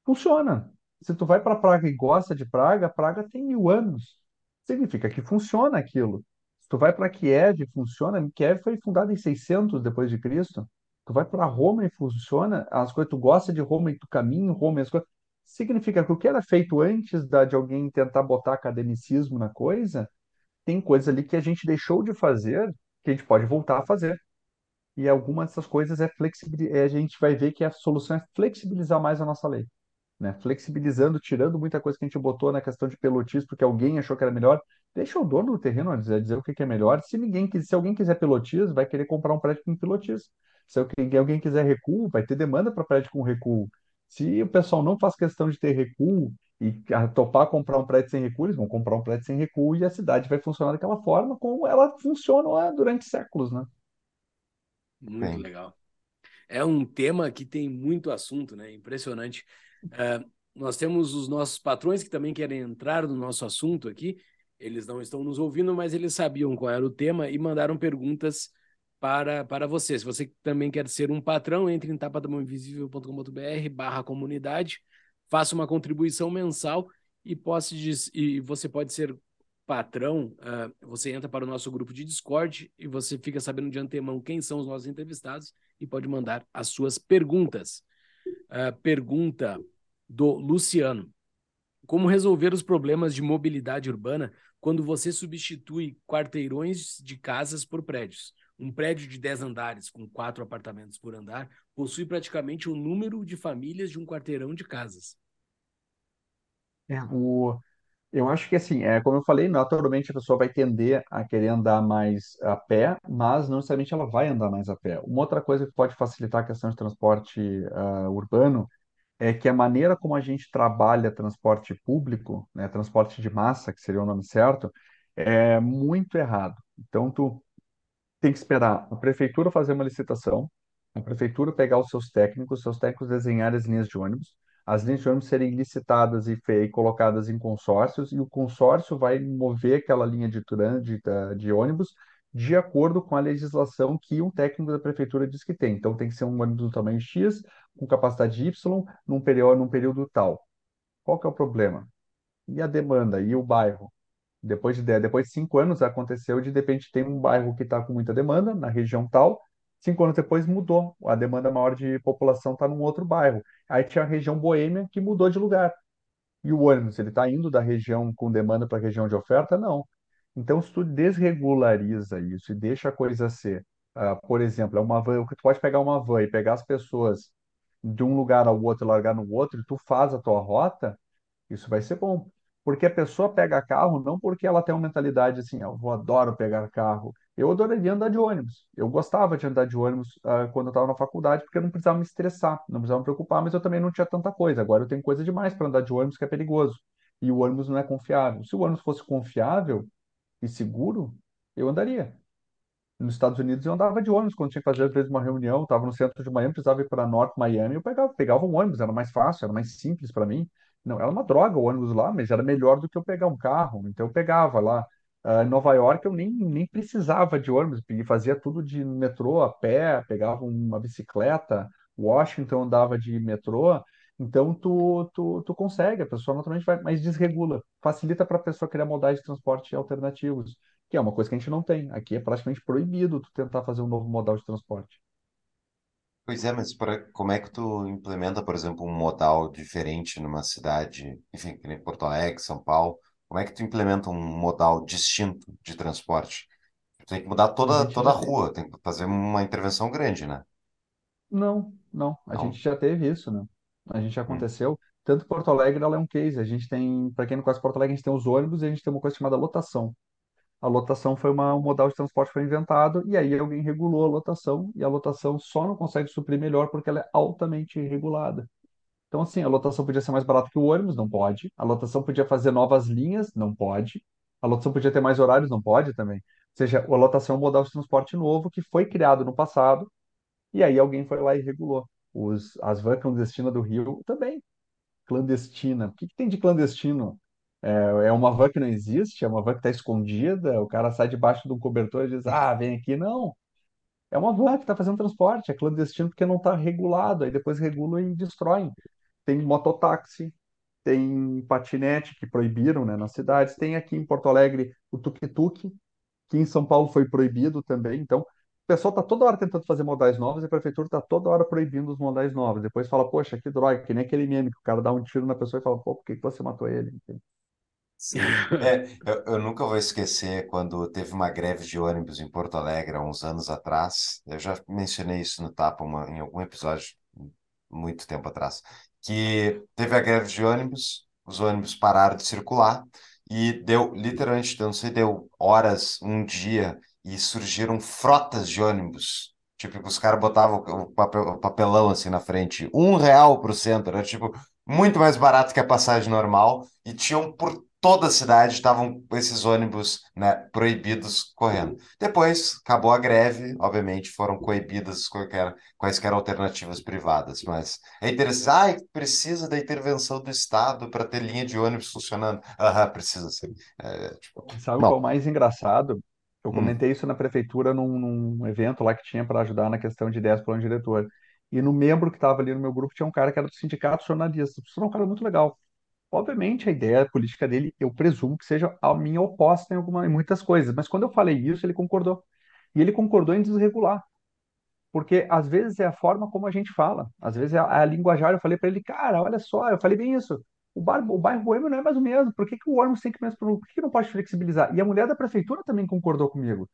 Funciona. Se tu vai para Praga e gosta de Praga, Praga tem mil anos. Significa que funciona aquilo. Se tu vai para Kiev, funciona. Kiev foi fundada em 600 depois de Cristo. Tu vai para Roma e funciona. As coisas tu gosta de Roma e tu caminha em Roma, e as coisas. Significa que o que era feito antes da, de alguém tentar botar academicismo na coisa, tem coisas ali que a gente deixou de fazer que a gente pode voltar a fazer. E algumas dessas coisas é flexibilidade. A gente vai ver que a solução é flexibilizar mais a nossa lei né? Flexibilizando, tirando muita coisa que a gente botou na questão de pelotismo, porque alguém achou que era melhor. Deixa o dono do terreno dizer, dizer o que é melhor. Se ninguém se alguém quiser pelotismo, vai querer comprar um prédio com pelotismo. Se alguém quiser recuo, vai ter demanda para prédio com recuo. Se o pessoal não faz questão de ter recuo e topar comprar um prédio sem recuo, eles vão comprar um prédio sem recuo e a cidade vai funcionar daquela forma como ela funcionou ah, durante séculos, né? Muito Sim. legal. É um tema que tem muito assunto, né? Impressionante. É, nós temos os nossos patrões que também querem entrar no nosso assunto aqui. Eles não estão nos ouvindo, mas eles sabiam qual era o tema e mandaram perguntas para, para você. Se você também quer ser um patrão, entre em tapadamãoinvisível.com.br barra comunidade, faça uma contribuição mensal e, posse de- e você pode ser patrão, ah, você entra para o nosso grupo de Discord e você fica sabendo de antemão quem são os nossos entrevistados e pode mandar as suas perguntas. Ah, pergunta do Luciano. Como resolver os problemas de mobilidade urbana quando você substitui quarteirões de casas por prédios? Um prédio de 10 andares, com quatro apartamentos por andar, possui praticamente o número de famílias de um quarteirão de casas. É, o, eu acho que assim, é, como eu falei, naturalmente a pessoa vai tender a querer andar mais a pé, mas não necessariamente ela vai andar mais a pé. Uma outra coisa que pode facilitar a questão de transporte ah, urbano é que a maneira como a gente trabalha transporte público, né, transporte de massa, que seria o nome certo, é muito errado. Então, tu tem que esperar a prefeitura fazer uma licitação, a prefeitura pegar os seus técnicos, seus técnicos desenharem as linhas de ônibus, as linhas serem licitadas e, e colocadas em consórcios, e o consórcio vai mover aquela linha de, tran- de, de ônibus de acordo com a legislação que um técnico da prefeitura diz que tem. Então, tem que ser um ônibus do tamanho X, com capacidade Y, num período, num período tal. Qual que é o problema? E a demanda? E o bairro? Depois de, depois de cinco anos aconteceu de, de repente tem um bairro que está com muita demanda na região tal, cinco anos depois mudou, a demanda maior de população está num outro bairro. Aí tinha a região boêmia que mudou de lugar. E o ônibus, ele está indo da região com demanda para a região de oferta? Não. Então, se tu desregulariza isso e deixa a coisa ser, ah, por exemplo, é uma van, tu pode pegar uma van e pegar as pessoas de um lugar ao outro largar no outro, e tu faz a tua rota, isso vai ser bom. Porque a pessoa pega carro não porque ela tem uma mentalidade assim, "Ah, eu adoro pegar carro. Eu adoraria andar de ônibus. Eu gostava de andar de ônibus ah, quando eu estava na faculdade, porque eu não precisava me estressar, não precisava me preocupar, mas eu também não tinha tanta coisa. Agora eu tenho coisa demais para andar de ônibus que é perigoso. E o ônibus não é confiável. Se o ônibus fosse confiável e seguro, eu andaria. Nos Estados Unidos eu andava de ônibus quando tinha que fazer às vezes uma reunião, estava no centro de Miami, precisava ir para Norte Miami, eu pegava, pegava um ônibus, era mais fácil, era mais simples para mim. Não, era uma droga o ônibus lá, mas era melhor do que eu pegar um carro. Então eu pegava lá. Ah, em Nova York eu nem, nem precisava de ônibus, fazia tudo de metrô, a pé, pegava uma bicicleta. Washington andava de metrô. Então tu, tu, tu consegue, a pessoa naturalmente vai, mas desregula, facilita para a pessoa criar modais de transporte alternativos que é uma coisa que a gente não tem. Aqui é praticamente proibido tu tentar fazer um novo modal de transporte. Pois é, mas pra, como é que tu implementa, por exemplo, um modal diferente numa cidade, enfim, que nem Porto Alegre, São Paulo? Como é que tu implementa um modal distinto de transporte? Tu tem que mudar toda, gente toda a rua, tem que fazer uma intervenção grande, né? Não, não. A gente Não? já teve isso, né? A gente já Hum. aconteceu. Tanto Porto Alegre, ela é um case. A gente tem, para quem não conhece Porto Alegre, a gente tem os ônibus e a gente tem uma coisa chamada lotação. A lotação foi uma, um modal de transporte que foi inventado e aí alguém regulou a lotação e a lotação só não consegue suprir melhor porque ela é altamente regulada. Então, assim, a lotação podia ser mais barata que o ônibus, não pode. A lotação podia fazer novas linhas, não pode. A lotação podia ter mais horários, não pode também. Ou seja, a lotação é um modal de transporte novo que foi criado no passado e aí alguém foi lá e regulou. Os, as vans clandestinas do Rio também, clandestina. O que, que tem de clandestino? É, é uma van que não existe, é uma van que está escondida, o cara sai debaixo de um cobertor e diz, ah, vem aqui. Não, é uma van que está fazendo transporte, é clandestino porque não está regulado, aí depois regulam e destroem. Tem mototáxi, tem patinete que proibiram, né, nas cidades, tem aqui em Porto Alegre o tuk-tuk, que em São Paulo foi proibido também. Então, o pessoal está toda hora tentando fazer modais novos e a prefeitura está toda hora proibindo os modais novos. Depois fala, poxa, que droga, que nem aquele meme que o cara dá um tiro na pessoa e fala, pô, por que você matou ele? Sim. É, eu, eu nunca vou esquecer quando teve uma greve de ônibus em Porto Alegre há uns anos atrás. Eu já mencionei isso no Tapa uma- em algum episódio, muito tempo atrás, que teve a greve de ônibus, os ônibus pararam de circular e deu, literalmente, não sei, deu horas, um dia, e surgiram frotas de ônibus. Tipo, os caras botavam o papelão assim na frente, um real pro centro, era tipo muito mais barato que a passagem normal, e tinham por toda a cidade, estavam esses ônibus, né, proibidos correndo. Depois, acabou a greve, obviamente, foram coibidas qualquer, quaisquer alternativas privadas, mas é interessante, ah, precisa da intervenção do Estado para ter linha de ônibus funcionando. Aham, precisa sim. É, tipo, Sabe qual é o bom, mais engraçado? Eu hum, comentei isso na prefeitura num, num evento lá que tinha para ajudar na questão de ideias para o diretor. E no membro que estava ali no meu grupo tinha um cara que era do sindicato de jornalistas. Isso é um cara muito legal. Obviamente, a ideia política dele, eu presumo que seja a minha oposta em, alguma, em muitas coisas, mas quando eu falei isso, ele concordou. E ele concordou em desregular, porque às vezes é a forma como a gente fala, às vezes é a, a linguajar. Eu falei para ele, cara, olha só, eu falei bem isso. O, bar, o bairro boêmio não é mais o mesmo, por que, que o ônibus tem que mesmo, por que, que não pode flexibilizar? E a mulher da prefeitura também concordou comigo.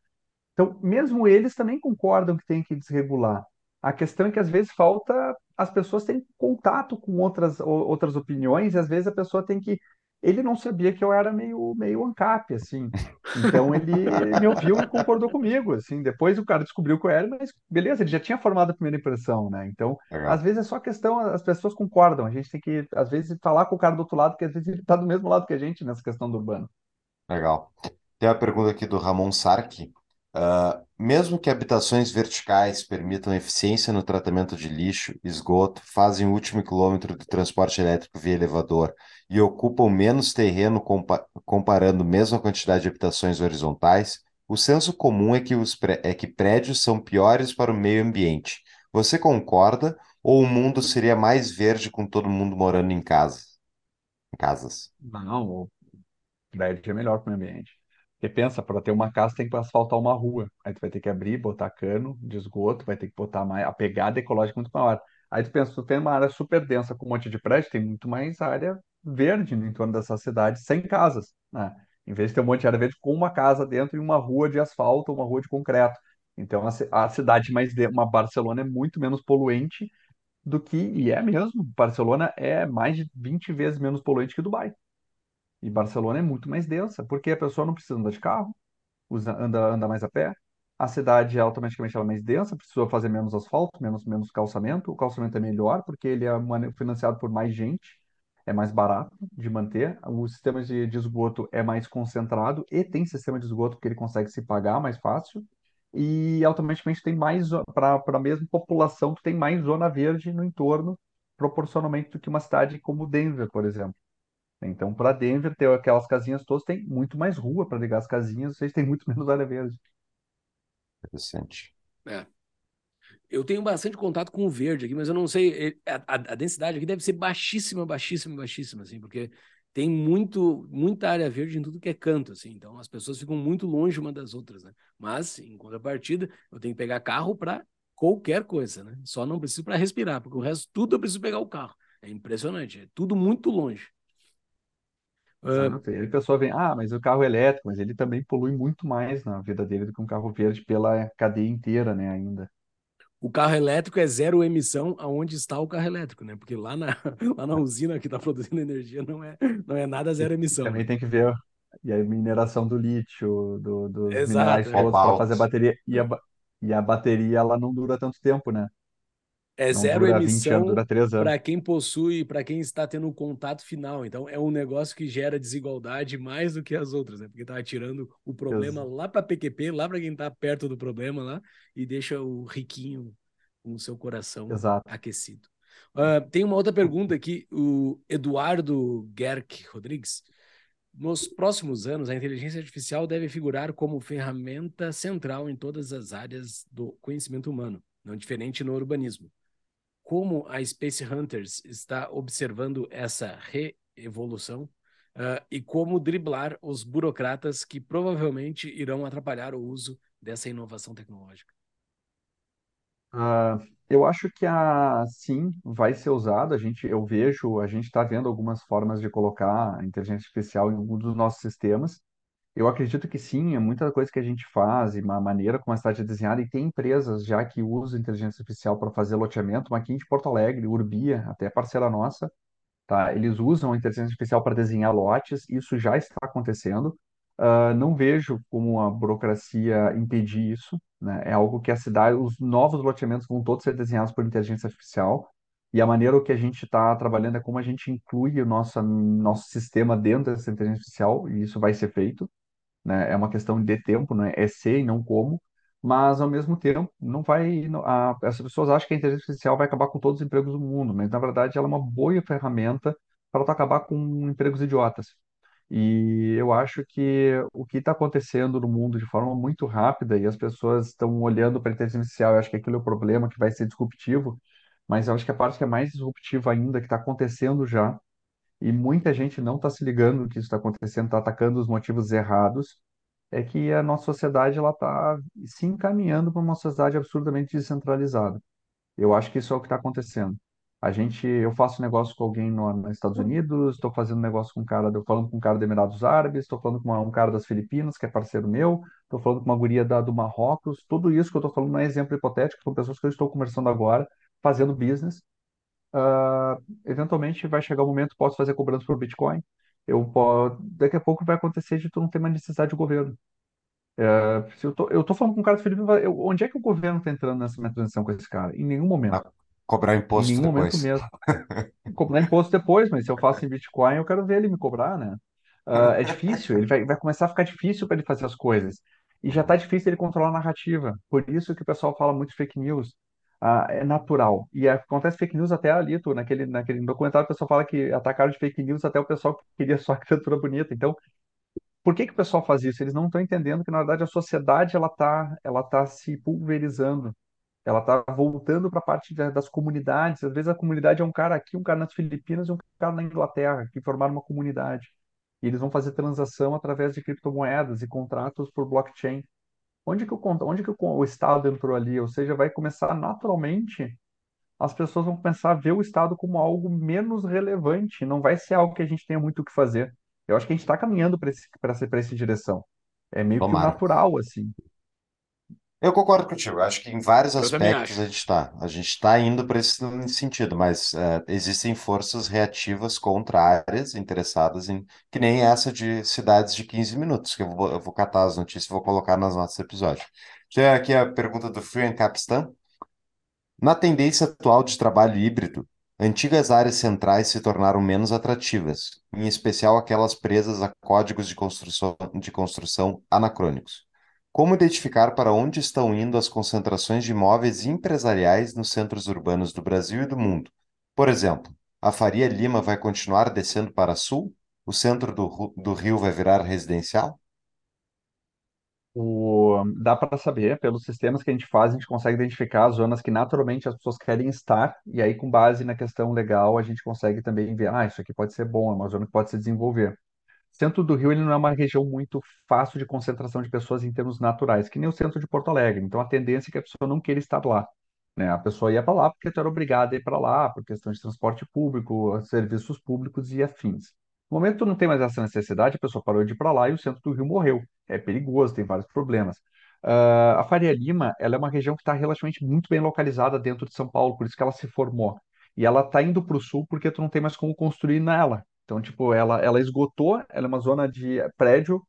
Então, mesmo eles também concordam que tem que desregular. A questão é que às vezes falta as pessoas têm contato com outras, outras opiniões, e às vezes a pessoa tem que. Ele não sabia que eu era meio, meio ANCAP, assim. Então ele me ouviu e concordou comigo, assim. Depois o cara descobriu que eu era, mas beleza, ele já tinha formado a primeira impressão, né? Então, Legal. às vezes é só questão, as pessoas concordam. A gente tem que, às vezes, falar com o cara do outro lado, porque às vezes ele está do mesmo lado que a gente nessa questão do urbano. Legal. Tem uma pergunta aqui do Ramon Sarki. Mesmo que habitações verticais permitam eficiência no tratamento de lixo, esgoto, fazem o último quilômetro do transporte elétrico via elevador e ocupam menos terreno compa- comparando mesmo a quantidade de habitações horizontais, o senso comum é que, os é que prédios são piores para o meio ambiente. Você concorda ou o mundo seria mais verde com todo mundo morando em casa, em casas? Não, o prédio é melhor para o meio ambiente. Porque pensa, para ter uma casa tem que asfaltar uma rua. Aí tu vai ter que abrir, botar cano de esgoto, vai ter que botar mais. A pegada ecológica é muito maior. Aí tu pensa, tu tem uma área super densa com um monte de prédio, tem muito mais área verde no entorno dessa cidade, sem casas, né? Em vez de ter um monte de área verde com uma casa dentro e uma rua de asfalto, uma rua de concreto. Então a, a cidade mais de, uma Barcelona é muito menos poluente do que, e é mesmo, Barcelona é mais de 20 vezes menos poluente que Dubai. E Barcelona é muito mais densa, porque a pessoa não precisa andar de carro, usa, anda, anda mais a pé. A cidade é automaticamente ela é mais densa, precisa fazer menos asfalto, menos, menos calçamento. O calçamento é melhor porque ele é financiado por mais gente, é mais barato de manter. O sistema de, de esgoto é mais concentrado e tem sistema de esgoto que ele consegue se pagar mais fácil. E automaticamente tem mais, para a mesma população, tu tem mais zona verde no entorno, proporcionalmente do que uma cidade como Denver, por exemplo. Então, para Denver, ter aquelas casinhas todas, tem muito mais rua para ligar as casinhas, vocês têm muito menos área verde. Interessante. É. Eu tenho bastante contato com o verde aqui, mas eu não sei. eh, A, a- a densidade aqui deve ser baixíssima, baixíssima, baixíssima, assim, porque tem muito, muita área verde em tudo que é canto, assim. Então as pessoas ficam muito longe uma das outras, né? Mas, em contrapartida, eu tenho que pegar carro para qualquer coisa, né? Só não preciso para respirar, porque o resto tudo eu preciso pegar o carro. É impressionante, é tudo muito longe. Ah, Exato. E aí a pessoa vem, ah, mas o carro é elétrico, mas ele também polui muito mais na vida dele do que um carro verde pela cadeia inteira, né, ainda. o carro elétrico é zero emissão aonde está o carro elétrico, né? Porque lá na, lá na usina que está produzindo energia não é, não é nada zero E emissão. também né? tem que ver e a mineração do lítio, do, dos Exato, minerais é. todos para Cobalto. fazer a bateria. E a, ba- e a bateria, ela não dura tanto tempo, né? É Não zero dura 20 anos, emissão dura 3 anos. para quem possui, para quem está tendo o contato final. Então, é um negócio que gera desigualdade mais do que as outras, né? Porque está tirando o problema lá para PQP, lá para quem está perto do problema lá, e deixa o riquinho com o seu coração Exato. aquecido. Ah, tem uma outra pergunta aqui, o Eduardo Gerck Rodrigues. Nos próximos anos, a inteligência artificial deve figurar como ferramenta central em todas as áreas do conhecimento humano, não diferente no urbanismo como a Space Hunters está observando essa reevolução ah, e como driblar os burocratas que provavelmente irão atrapalhar o uso dessa inovação tecnológica. Ah, eu acho que a sim vai ser usado. A gente, eu vejo, a gente está vendo algumas formas de colocar a inteligência artificial em algum dos nossos sistemas. Eu acredito que sim, é muita coisa que a gente faz e uma maneira como a cidade é desenhada, e tem empresas já que usam inteligência artificial para fazer loteamento, uma aqui de Porto Alegre, Urbia, até parceira nossa, tá? Eles usam a inteligência artificial para desenhar lotes, isso já está acontecendo. Ah, não vejo como a burocracia impedir isso, né? É algo que a cidade, os novos loteamentos vão todos ser desenhados por inteligência artificial. E a maneira que a gente está trabalhando é como a gente inclui o nosso, nosso sistema dentro dessa inteligência artificial, e isso vai ser feito né? É uma questão de tempo, né? É ser e não como, mas ao mesmo tempo não vai. A, as pessoas acham que a inteligência artificial vai acabar com todos os empregos do mundo, mas na verdade ela é uma boa ferramenta para acabar com empregos idiotas. E eu acho que o que está acontecendo no mundo de forma muito rápida e as pessoas estão olhando para a inteligência artificial, eu acho que aquilo é o problema que vai ser disruptivo, mas eu acho que a parte que é mais disruptiva ainda, que está acontecendo já, e muita gente não está se ligando que isso está acontecendo, está atacando os motivos errados, é que a nossa sociedade ela está se encaminhando para uma sociedade absurdamente descentralizada. Eu acho que isso é o que está acontecendo. A gente, eu faço negócio com alguém no, nos Estados Unidos, estou fazendo negócio com um cara, estou falando com um cara dos Emirados Árabes, estou falando com uma- um cara das Filipinas, que é parceiro meu, estou falando com uma guria da, do Marrocos. Tudo isso que eu estou falando não é exemplo hipotético, são pessoas que eu estou conversando agora, fazendo business. Ah, eventualmente vai chegar o momento, posso fazer cobrança por Bitcoin. Eu po- daqui a pouco vai acontecer de tu não ter mais necessidade de governo. É, se eu tô, eu tô falando com um cara dos Filipinas, eu- onde é que o governo está entrando nessa minha transição com esse cara? Em nenhum momento. Ah, Cobrar Em imposto nenhum momento depois. mesmo cobrar imposto depois, mas se eu faço em Bitcoin, eu quero ver ele me cobrar, né? Ah, é difícil, ele vai, vai começar a ficar difícil para ele fazer as coisas. E já está difícil ele controlar a narrativa. Por isso que o pessoal fala muito fake news. Ah, é natural. E acontece fake news até ali, tu, naquele, naquele documentário, o pessoal fala que atacaram de fake news até o pessoal que queria só a criatura bonita. Então, por que que o pessoal faz isso? Eles não estão entendendo que, na verdade, a sociedade ela tá, ela tá se pulverizando. Ela está voltando para a parte da- das comunidades. Às vezes a comunidade é um cara aqui, um cara nas Filipinas e um cara na Inglaterra, que formaram uma comunidade. E eles vão fazer transação através de criptomoedas e contratos por blockchain. Onde que o, onde que o, o Estado entrou ali? Ou seja, vai começar naturalmente, as pessoas vão começar a ver o Estado como algo menos relevante. Não vai ser algo que a gente tenha muito o que fazer. Eu acho que a gente está caminhando para esse, para essa, direção. É meio que Tomara. natural, assim. Eu concordo contigo. Acho que em vários Eu aspectos a gente está. A gente está indo para esse sentido, mas é, existem forças reativas contrárias, interessadas em. Que nem essa de cidades de 15 minutos, que eu vou, eu vou catar as notícias e vou colocar nas notas do episódio. Tem aqui a pergunta do Free Capstan. Na tendência atual de trabalho híbrido, antigas áreas centrais se tornaram menos atrativas, em especial aquelas presas a códigos de construção, de construção anacrônicos. Como identificar para onde estão indo as concentrações de imóveis empresariais nos centros urbanos do Brasil e do mundo? Por exemplo, a Faria Lima vai continuar descendo para sul? O centro do, do Rio vai virar residencial? O, dá para saber, pelos sistemas que a gente faz, a gente consegue identificar as zonas que naturalmente as pessoas querem estar, e aí, com base na questão legal, a gente consegue também ver, ah, isso aqui pode ser bom, é uma zona que pode se desenvolver. Centro do Rio, ele não é uma região muito fácil de concentração de pessoas em termos naturais, que nem o centro de Porto Alegre. Então, a tendência é que a pessoa não queira estar lá, né? A pessoa ia para lá porque era obrigada a ir para lá, por questão de transporte público, serviços públicos e afins. No momento que não tem mais essa necessidade, a pessoa parou de ir para lá e o centro do Rio morreu. É perigoso, tem vários problemas. Ah, a Faria Lima, ela é uma região que está relativamente muito bem localizada dentro de São Paulo, por isso que ela se formou. E ela está indo para o sul porque tu não tem mais como construir nela. Então, tipo, ela, ela esgotou, ela é uma zona de prédio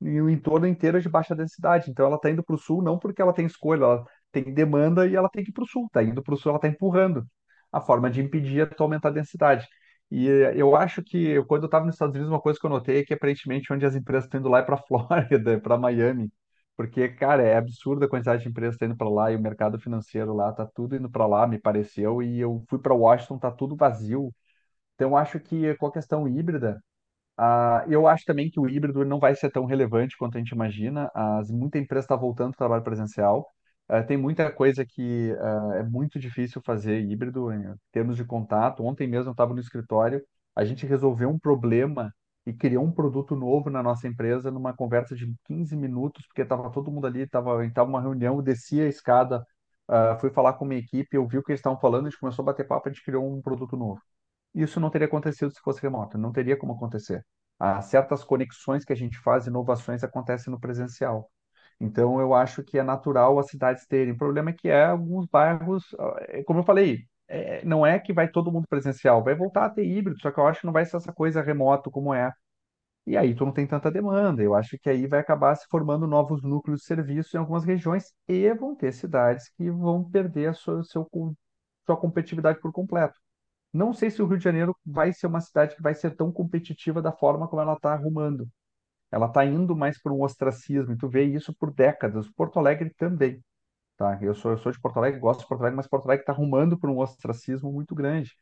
e o entorno inteiro é de baixa densidade. Então, ela está indo para o sul não porque ela tem escolha, ela tem demanda e ela tem que ir para o sul. Está indo para o sul, ela está empurrando. A forma de impedir é aumentar a densidade. E eh, eu acho que quando eu estava nos Estados Unidos, uma coisa que eu notei é que aparentemente onde as empresas estão indo lá é para Flórida, para Miami. Porque, cara, é absurda a quantidade de empresas estão indo para lá e o mercado financeiro lá tá tudo indo para lá, me pareceu. E eu fui para Washington, tá tudo vazio. Então, acho que com a questão híbrida, eu acho também que o híbrido não vai ser tão relevante quanto a gente imagina. As, muita empresa está voltando ao trabalho presencial. Ah, tem muita coisa que ah, é muito difícil fazer híbrido em termos de contato. Ontem mesmo eu estava no escritório, a gente resolveu um problema e criou um produto novo na nossa empresa numa conversa de 15 minutos, porque estava todo mundo ali, estava estava uma reunião, eu desci a escada, ah, fui falar com minha equipe, eu vi o que eles estavam falando, a gente começou a bater papo, a gente criou um produto novo. Isso não teria acontecido se fosse remoto, não teria como acontecer. Há certas conexões que a gente faz, inovações acontecem no presencial. Então, eu acho que é natural as cidades terem. O problema é que é alguns bairros, é, como eu falei, é, não é que vai todo mundo presencial, vai voltar a ter híbrido, só que eu acho que não vai ser essa coisa remoto como é. E aí tu não tem tanta demanda. Eu acho que aí vai acabar se formando novos núcleos de serviço em algumas regiões e vão ter cidades que vão perder a sua, seu, sua competitividade por completo. Não sei se o Rio de Janeiro vai ser uma cidade que vai ser tão competitiva da forma como ela está arrumando. Ela está indo mais para um ostracismo, e tu vê isso por décadas. Porto Alegre também, tá? Eu sou, eu sou de Porto Alegre, gosto de Porto Alegre, mas Porto Alegre está arrumando para um ostracismo muito grande.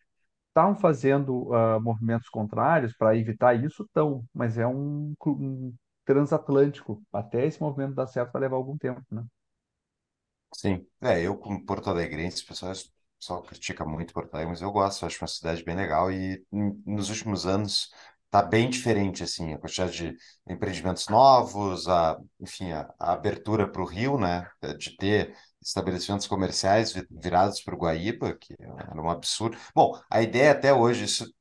Estão fazendo ah, movimentos contrários para evitar isso? Estão, mas é um, um transatlântico. Até esse movimento dar certo vai levar algum tempo, né? Sim. É, eu como porto-alegrense, o pessoal, critica muito Porto Alegre, mas eu gosto, acho uma cidade bem legal e n- nos últimos anos tá bem diferente, assim, a quantidade de empreendimentos novos, a, enfim, a, a abertura para o Rio, né, de ter estabelecimentos comerciais virados para o Guaíba, que era um absurdo. Bom, a ideia até hoje, isso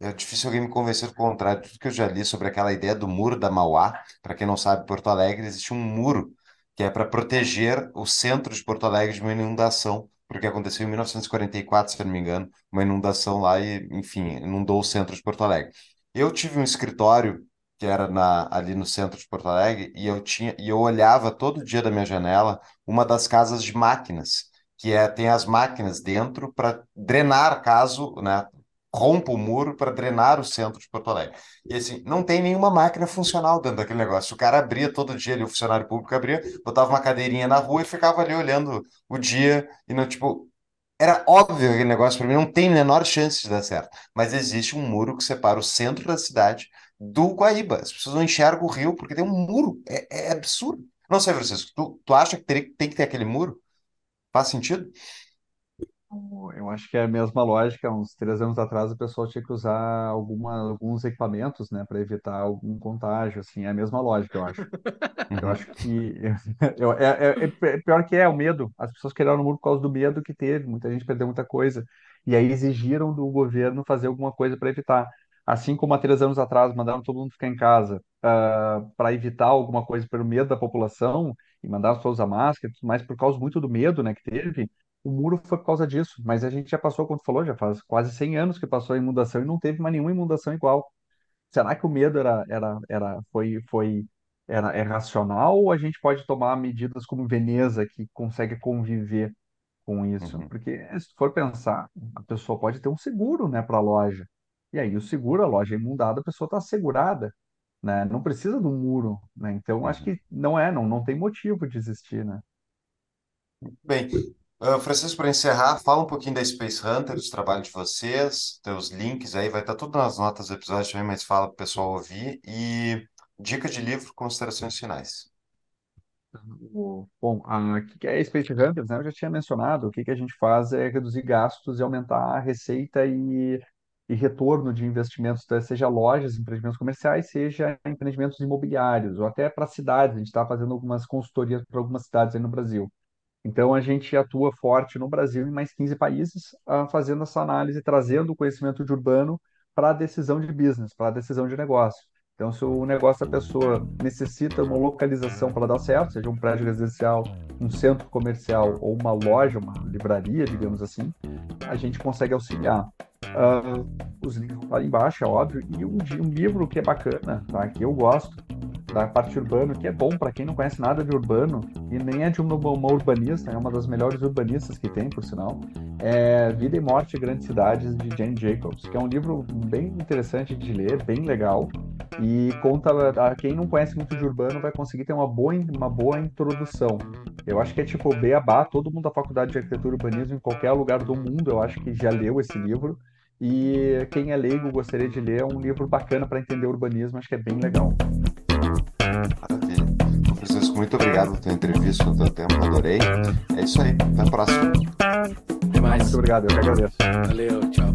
é difícil alguém me convencer do contrário, tudo que eu já li sobre aquela ideia do muro da Mauá, para quem não sabe, Porto Alegre existe um muro que é para proteger o centro de Porto Alegre de uma inundação, porque aconteceu em 1944, se não me engano, uma inundação lá e, enfim, inundou o centro de Porto Alegre. Eu tive um escritório que era na, ali no centro de Porto Alegre, e eu tinha e eu olhava todo dia da minha janela uma das casas de máquinas, que é tem as máquinas dentro para drenar caso, né, rompa o muro para drenar o centro de Porto Alegre. E assim, não tem nenhuma máquina funcional dentro daquele negócio. O cara abria todo dia ali, o funcionário público abria, botava uma cadeirinha na rua e ficava ali olhando o dia e não, tipo, era óbvio aquele negócio para mim, não tem menor chance de dar certo. Mas existe um muro que separa o centro da cidade do Guaíba. As pessoas não enxergam o rio porque tem um muro. É, é absurdo. Não sei, Francisco, tu, tu acha que tem que ter aquele muro? Faz sentido? Eu acho que é a mesma lógica. Uns três anos atrás, o pessoal tinha que usar alguma, alguns equipamentos, né, para evitar algum contágio. Assim, é a mesma lógica, eu acho. Eu Uhum. acho que eu, é, é- é pior que é o medo. As pessoas criaram o muro por causa do medo que teve. Muita gente perdeu muita coisa. E aí exigiram do governo fazer alguma coisa para evitar. Assim como há três anos atrás mandaram todo mundo ficar em casa para evitar alguma coisa pelo medo da população e mandaram as pessoas usar máscara, mais por causa muito do medo, né, que teve. O muro foi por causa disso. Mas a gente já passou, como tu falou, já faz quase 100 anos que passou a inundação e não teve mais nenhuma inundação igual. Será que o medo era, era, era, foi, foi, era, é racional ou a gente pode tomar medidas como Veneza, que consegue conviver com isso? Uhum. Porque se tu for pensar, a pessoa pode ter um seguro, né, para a loja. E aí o seguro, a loja é inundada, a pessoa está assegurada, né? Não precisa do muro, né? Então acho Uhum. que não é, não, não tem motivo de existir, né? Bem, ah, Francisco, para encerrar, fala um pouquinho da Space Hunter, dos trabalhos de vocês, teus links aí, vai estar tudo nas notas do episódio também, mas fala para o pessoal ouvir. E dica de livro, considerações finais. Bom, o que que é Space Hunters, né? Eu já tinha mencionado, o que que a gente faz é reduzir gastos e aumentar a receita e, e retorno de investimentos, tá? seja lojas, empreendimentos comerciais, seja empreendimentos imobiliários, ou até para cidades. A gente está fazendo algumas consultorias para algumas cidades aí no Brasil. Então, a gente atua forte no Brasil em mais 15 países, ah, fazendo essa análise, trazendo o conhecimento de urbano para a decisão de business, para a decisão de negócio. Então, se o negócio da pessoa necessita uma localização para dar certo, seja um prédio residencial, um centro comercial ou uma loja, uma livraria, digamos assim, a gente consegue auxiliar. Ah, os links vão estar embaixo, é óbvio, e um, um livro que é bacana, tá? que eu gosto, da parte urbana, que é bom para quem não conhece nada de urbano e nem é de uma, uma urbanista, é uma das melhores urbanistas que tem, por sinal, é Vida e Morte Grandes Cidades, de Jane Jacobs, que é um livro bem interessante de ler, bem legal, e conta a quem não conhece muito de urbano vai conseguir ter uma boa, uma boa introdução. Eu acho que é tipo beabá, todo mundo da faculdade de arquitetura e urbanismo em qualquer lugar do mundo, eu acho que já leu esse livro. E quem é leigo gostaria de ler, é um livro bacana para entender urbanismo, acho que é bem legal. Maravilha. Francisco, muito obrigado pela tua entrevista, pelo teu tempo, adorei. É isso aí, até a próxima. Até mais. Muito obrigado, eu que agradeço. Valeu, tchau.